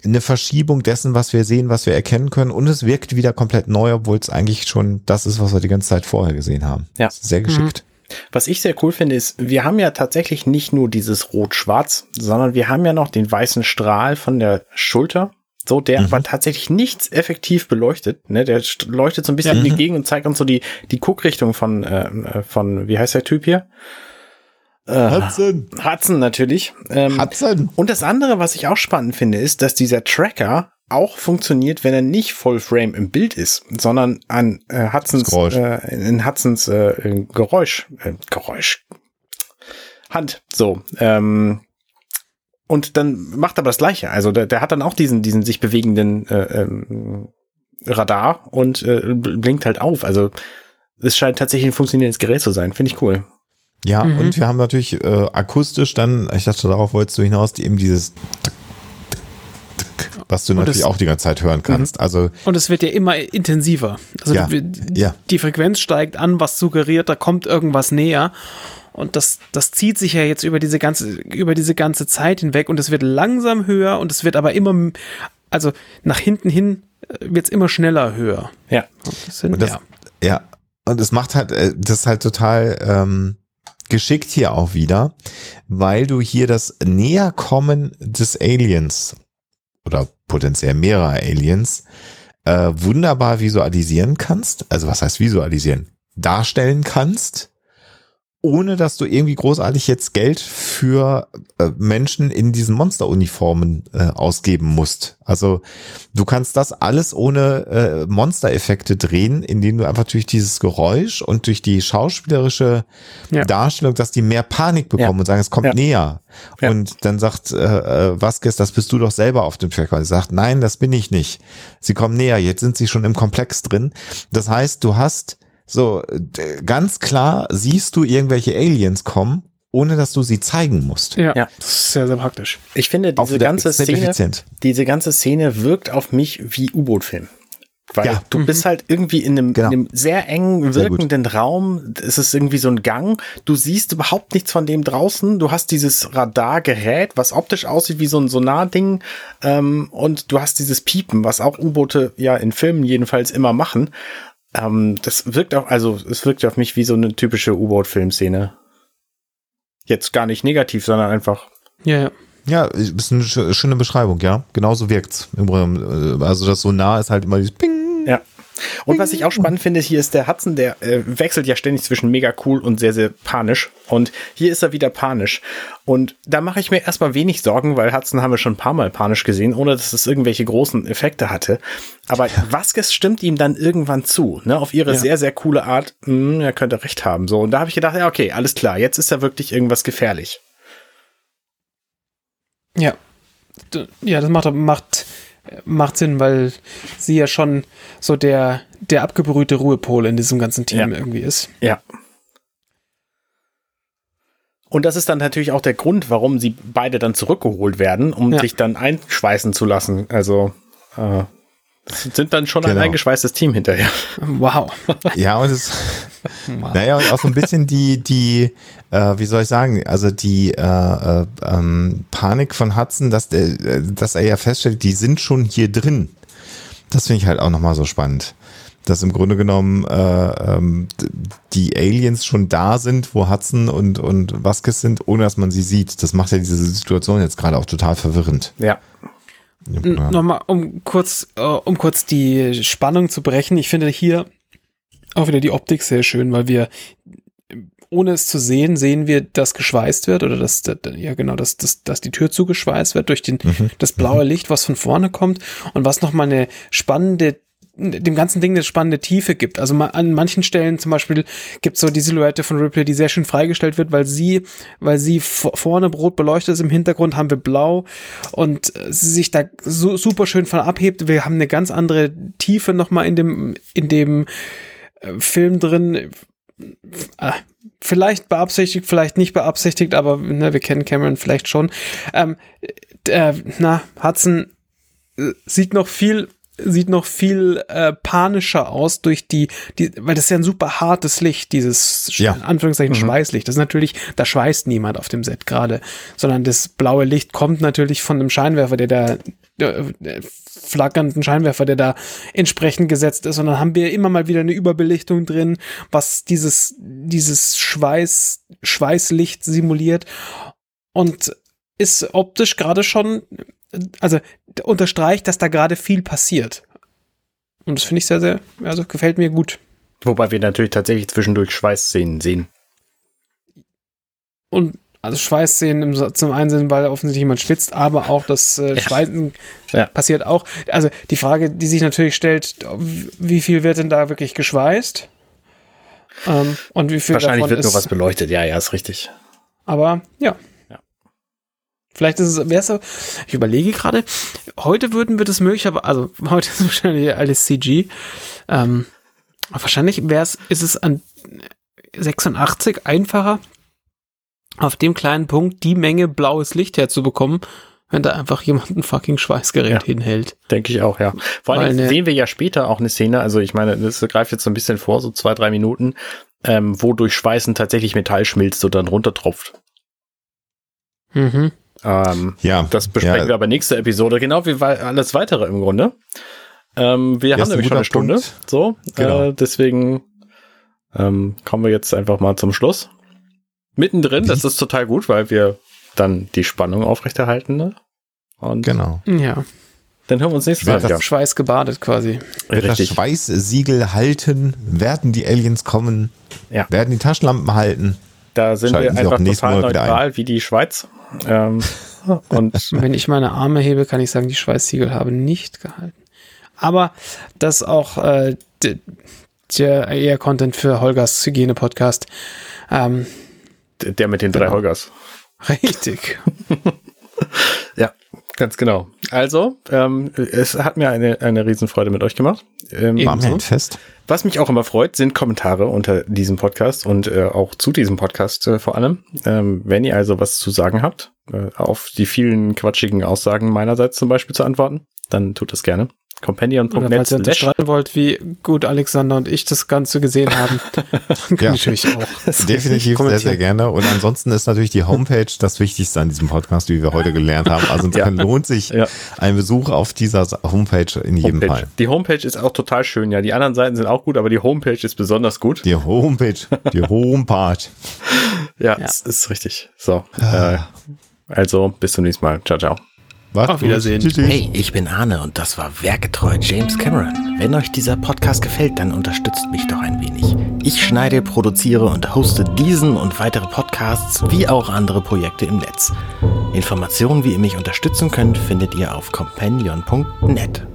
eine Verschiebung dessen, was wir sehen, was wir erkennen können und es wirkt wieder komplett neu, obwohl es eigentlich schon das ist, was wir die ganze Zeit vorher gesehen haben. Ja. Sehr geschickt. Mhm. Was ich sehr cool finde, ist, wir haben ja tatsächlich nicht nur dieses Rot-Schwarz, sondern wir haben ja noch den weißen Strahl von der Schulter. So, der mhm. aber tatsächlich nichts effektiv beleuchtet. Ne? Der leuchtet so ein bisschen ja, in die mhm. Gegend und zeigt uns so die, die Guckrichtung von, äh, von, wie heißt der Typ hier? Äh, Hudson. Hudson natürlich. Ähm, Hudson. Und das andere, was ich auch spannend finde, ist, dass dieser Tracker auch funktioniert, wenn er nicht Vollframe im Bild ist, sondern an äh, Hudsons, äh, in Hudsons äh, Geräusch, äh, Geräusch, Hand, so. Ähm, und dann macht er aber das Gleiche. Also der, der hat dann auch diesen, diesen sich bewegenden äh, ähm, Radar und äh, blinkt halt auf. Also es scheint tatsächlich ein funktionierendes Gerät zu sein. Finde ich cool. Ja, mhm. und wir haben natürlich äh, akustisch dann, ich dachte, darauf wolltest du hinaus, die eben dieses was du und natürlich das, auch die ganze Zeit hören kannst. Mhm. Also und es wird ja immer intensiver. Also ja, die, ja. die Frequenz steigt an, was suggeriert, da kommt irgendwas näher. Und das, das zieht sich ja jetzt über diese ganze, über diese ganze Zeit hinweg und es wird langsam höher und es wird aber immer, also nach hinten hin äh, wird es immer schneller höher. Ja. Sind, das, ja. ja. Und es macht halt, äh, das ist halt total ähm, geschickt hier auch wieder, weil du hier das Näherkommen des Aliens oder potenziell mehrere Aliens äh, wunderbar visualisieren kannst. Also was heißt visualisieren? Darstellen kannst ohne dass du irgendwie großartig jetzt Geld für äh, Menschen in diesen Monsteruniformen äh, ausgeben musst. Also du kannst das alles ohne äh, Monstereffekte drehen, indem du einfach durch dieses Geräusch und durch die schauspielerische ja. Darstellung, dass die mehr Panik bekommen ja. und sagen, es kommt ja. näher. Und dann sagt äh, äh, Vasquez, das bist du doch selber auf dem Track. Sie sagt, nein, das bin ich nicht. Sie kommen näher, jetzt sind sie schon im Komplex drin. Das heißt, du hast so, ganz klar siehst du irgendwelche Aliens kommen, ohne dass du sie zeigen musst. Ja, ja. das ist sehr, sehr praktisch. Ich finde, diese ganze Szene, diese ganze Szene wirkt auf mich wie U-Boot-Film. Weil ja. du mhm. bist halt irgendwie in einem, genau. in einem sehr engen wirkenden sehr Raum. Es ist irgendwie so ein Gang. Du siehst überhaupt nichts von dem draußen. Du hast dieses Radargerät, was optisch aussieht wie so ein Sonarding. Ähm, und du hast dieses Piepen, was auch U-Boote ja in Filmen jedenfalls immer machen. Ähm, das wirkt auch, also es wirkt auf mich wie so eine typische U-Boot-Filmszene. Jetzt gar nicht negativ, sondern einfach. Ja, ja. Ja, ist eine schöne Beschreibung, ja. Genauso wirkt's. Also das so nah ist halt immer dieses Ping. Ja. Und was ich auch spannend finde, hier ist der Hudson, der äh, wechselt ja ständig zwischen mega cool und sehr, sehr panisch. Und hier ist er wieder panisch. Und da mache ich mir erstmal wenig Sorgen, weil Hudson haben wir schon ein paar Mal panisch gesehen, ohne dass es irgendwelche großen Effekte hatte. Aber ja. Vasquez stimmt ihm dann irgendwann zu, ne, auf ihre ja. sehr, sehr coole Art. Mh, er könnte recht haben. So, und da habe ich gedacht, ja, okay, alles klar, jetzt ist da wirklich irgendwas gefährlich. Ja. Ja, das macht, macht macht Sinn, weil sie ja schon so der, der abgebrühte Ruhepol in diesem ganzen Team ja. irgendwie ist. Ja. Und das ist dann natürlich auch der Grund, warum sie beide dann zurückgeholt werden, um ja. sich dann einschweißen zu lassen. Also äh, sind dann schon genau. ein eingeschweißtes Team hinterher. Wow. Ja, und es wow. naja, und auch so ein bisschen die, die, äh, wie soll ich sagen, also die äh, äh, ähm, Panik von Hudson, dass, der, dass er ja feststellt, die sind schon hier drin. Das finde ich halt auch nochmal so spannend. Dass im Grunde genommen äh, ähm, die Aliens schon da sind, wo Hudson und, und Vasquez sind, ohne dass man sie sieht. Das macht ja diese Situation jetzt gerade auch total verwirrend. Ja. Ja. Nochmal, um kurz, uh, um kurz die Spannung zu brechen. Ich finde hier auch wieder die Optik sehr schön, weil wir ohne es zu sehen, sehen wir, dass geschweißt wird oder dass, ja genau, dass, dass, dass die Tür zugeschweißt wird durch den, mhm. das blaue mhm. Licht, was von vorne kommt und was nochmal eine spannende dem ganzen Ding eine spannende Tiefe gibt. Also an manchen Stellen zum Beispiel gibt es so die Silhouette von Ripley, die sehr schön freigestellt wird, weil sie, weil sie vorne rot beleuchtet ist, im Hintergrund haben wir blau und sie sich da so super schön von abhebt. Wir haben eine ganz andere Tiefe nochmal in dem, in dem Film drin. Äh, vielleicht beabsichtigt, vielleicht nicht beabsichtigt, aber ne, wir kennen Cameron vielleicht schon. Ähm, äh, na, Hudson äh, sieht noch viel sieht noch viel äh, panischer aus durch die, die, weil das ist ja ein super hartes Licht, dieses ja. Anführungszeichen mhm. Schweißlicht. Das ist natürlich, da schweißt niemand auf dem Set gerade, sondern das blaue Licht kommt natürlich von einem Scheinwerfer, der da äh, flackernden Scheinwerfer, der da entsprechend gesetzt ist. Und dann haben wir immer mal wieder eine Überbelichtung drin, was dieses, dieses Schweiß, Schweißlicht simuliert. Und ist optisch gerade schon also unterstreicht, dass da gerade viel passiert. Und das finde ich sehr, sehr, also gefällt mir gut. Wobei wir natürlich tatsächlich zwischendurch Schweißszenen sehen. Und also Schweißszenen im, zum einen sind, weil offensichtlich jemand schwitzt, aber auch das äh, Schweißen ja. passiert auch. Also die Frage, die sich natürlich stellt, wie viel wird denn da wirklich geschweißt? Ähm, und wie viel Wahrscheinlich wird nur was beleuchtet, ja, ja, ist richtig. Aber ja, Vielleicht ist es, wäre es, ich überlege gerade, heute würden wir das möglich, aber, also heute ist wahrscheinlich alles CG. Ähm, wahrscheinlich wäre es, ist es an 86 einfacher, auf dem kleinen Punkt die Menge blaues Licht herzubekommen, wenn da einfach jemand ein fucking Schweißgerät ja, hinhält. Denke ich auch, ja. Vor allem sehen wir ja später auch eine Szene, also ich meine, das greift jetzt so ein bisschen vor, so zwei, drei Minuten, ähm, wo durch Schweißen tatsächlich Metall schmilzt und dann runtertropft. Mhm. Ähm, ja. Das besprechen ja. wir aber nächste Episode, genau wie alles weitere im Grunde. Ähm, wir ja, haben nämlich schon eine Stunde. Punkt. So, genau. äh, deswegen ähm, kommen wir jetzt einfach mal zum Schluss. Mittendrin, das ist total gut, weil wir dann die Spannung aufrechterhalten. Ne? Und genau. Ja. Dann hören wir uns nächstes Mal. Das Schweiß gebadet quasi. Wird das Schweißsiegel halten? Werden die Aliens kommen? Ja. Werden die Taschenlampen halten? Da sind Schalten wir einfach total neutral wie die Schweiz. Ähm, und wenn ich meine Arme hebe, kann ich sagen, die Schweißsiegel haben nicht gehalten. Aber das ist auch äh, der eher Content für Holgers Hygiene-Podcast. Ähm, der mit den drei genau. Holgers. Richtig. ganz genau. Also, ähm, es hat mir eine, eine Riesenfreude mit euch gemacht. Ähm, ein Fest. Was mich auch immer freut, sind Kommentare unter diesem Podcast und äh, auch zu diesem Podcast äh, vor allem. Ähm, wenn ihr also was zu sagen habt, äh, auf die vielen quatschigen Aussagen meinerseits zum Beispiel zu antworten, dann tut das gerne. Companion.net. Falls ihr unterstreiten wollt, wie gut Alexander und ich das Ganze gesehen haben, dann Ja. natürlich auch. Definitiv sehr, sehr gerne. Und ansonsten ist natürlich die Homepage das Wichtigste an diesem Podcast, wie wir heute gelernt haben. Also insofern lohnt sich Ja. ein Besuch auf dieser Homepage in jedem Homepage. Fall. Die Homepage ist auch total schön. Ja, die anderen Seiten sind auch gut, aber die Homepage ist besonders gut. Die Homepage, die Homepage. Ja, Ja. Das ist richtig. So. Äh, also, bis zum nächsten Mal. Ciao, ciao. Macht's Auf Wiedersehen. Hey, ich bin Arne und das war Werketreu James Cameron. Wenn euch dieser Podcast gefällt, dann unterstützt mich doch ein wenig. Ich schneide, produziere und hoste diesen und weitere Podcasts wie auch andere Projekte im Netz. Informationen, wie ihr mich unterstützen könnt, findet ihr auf companion.net.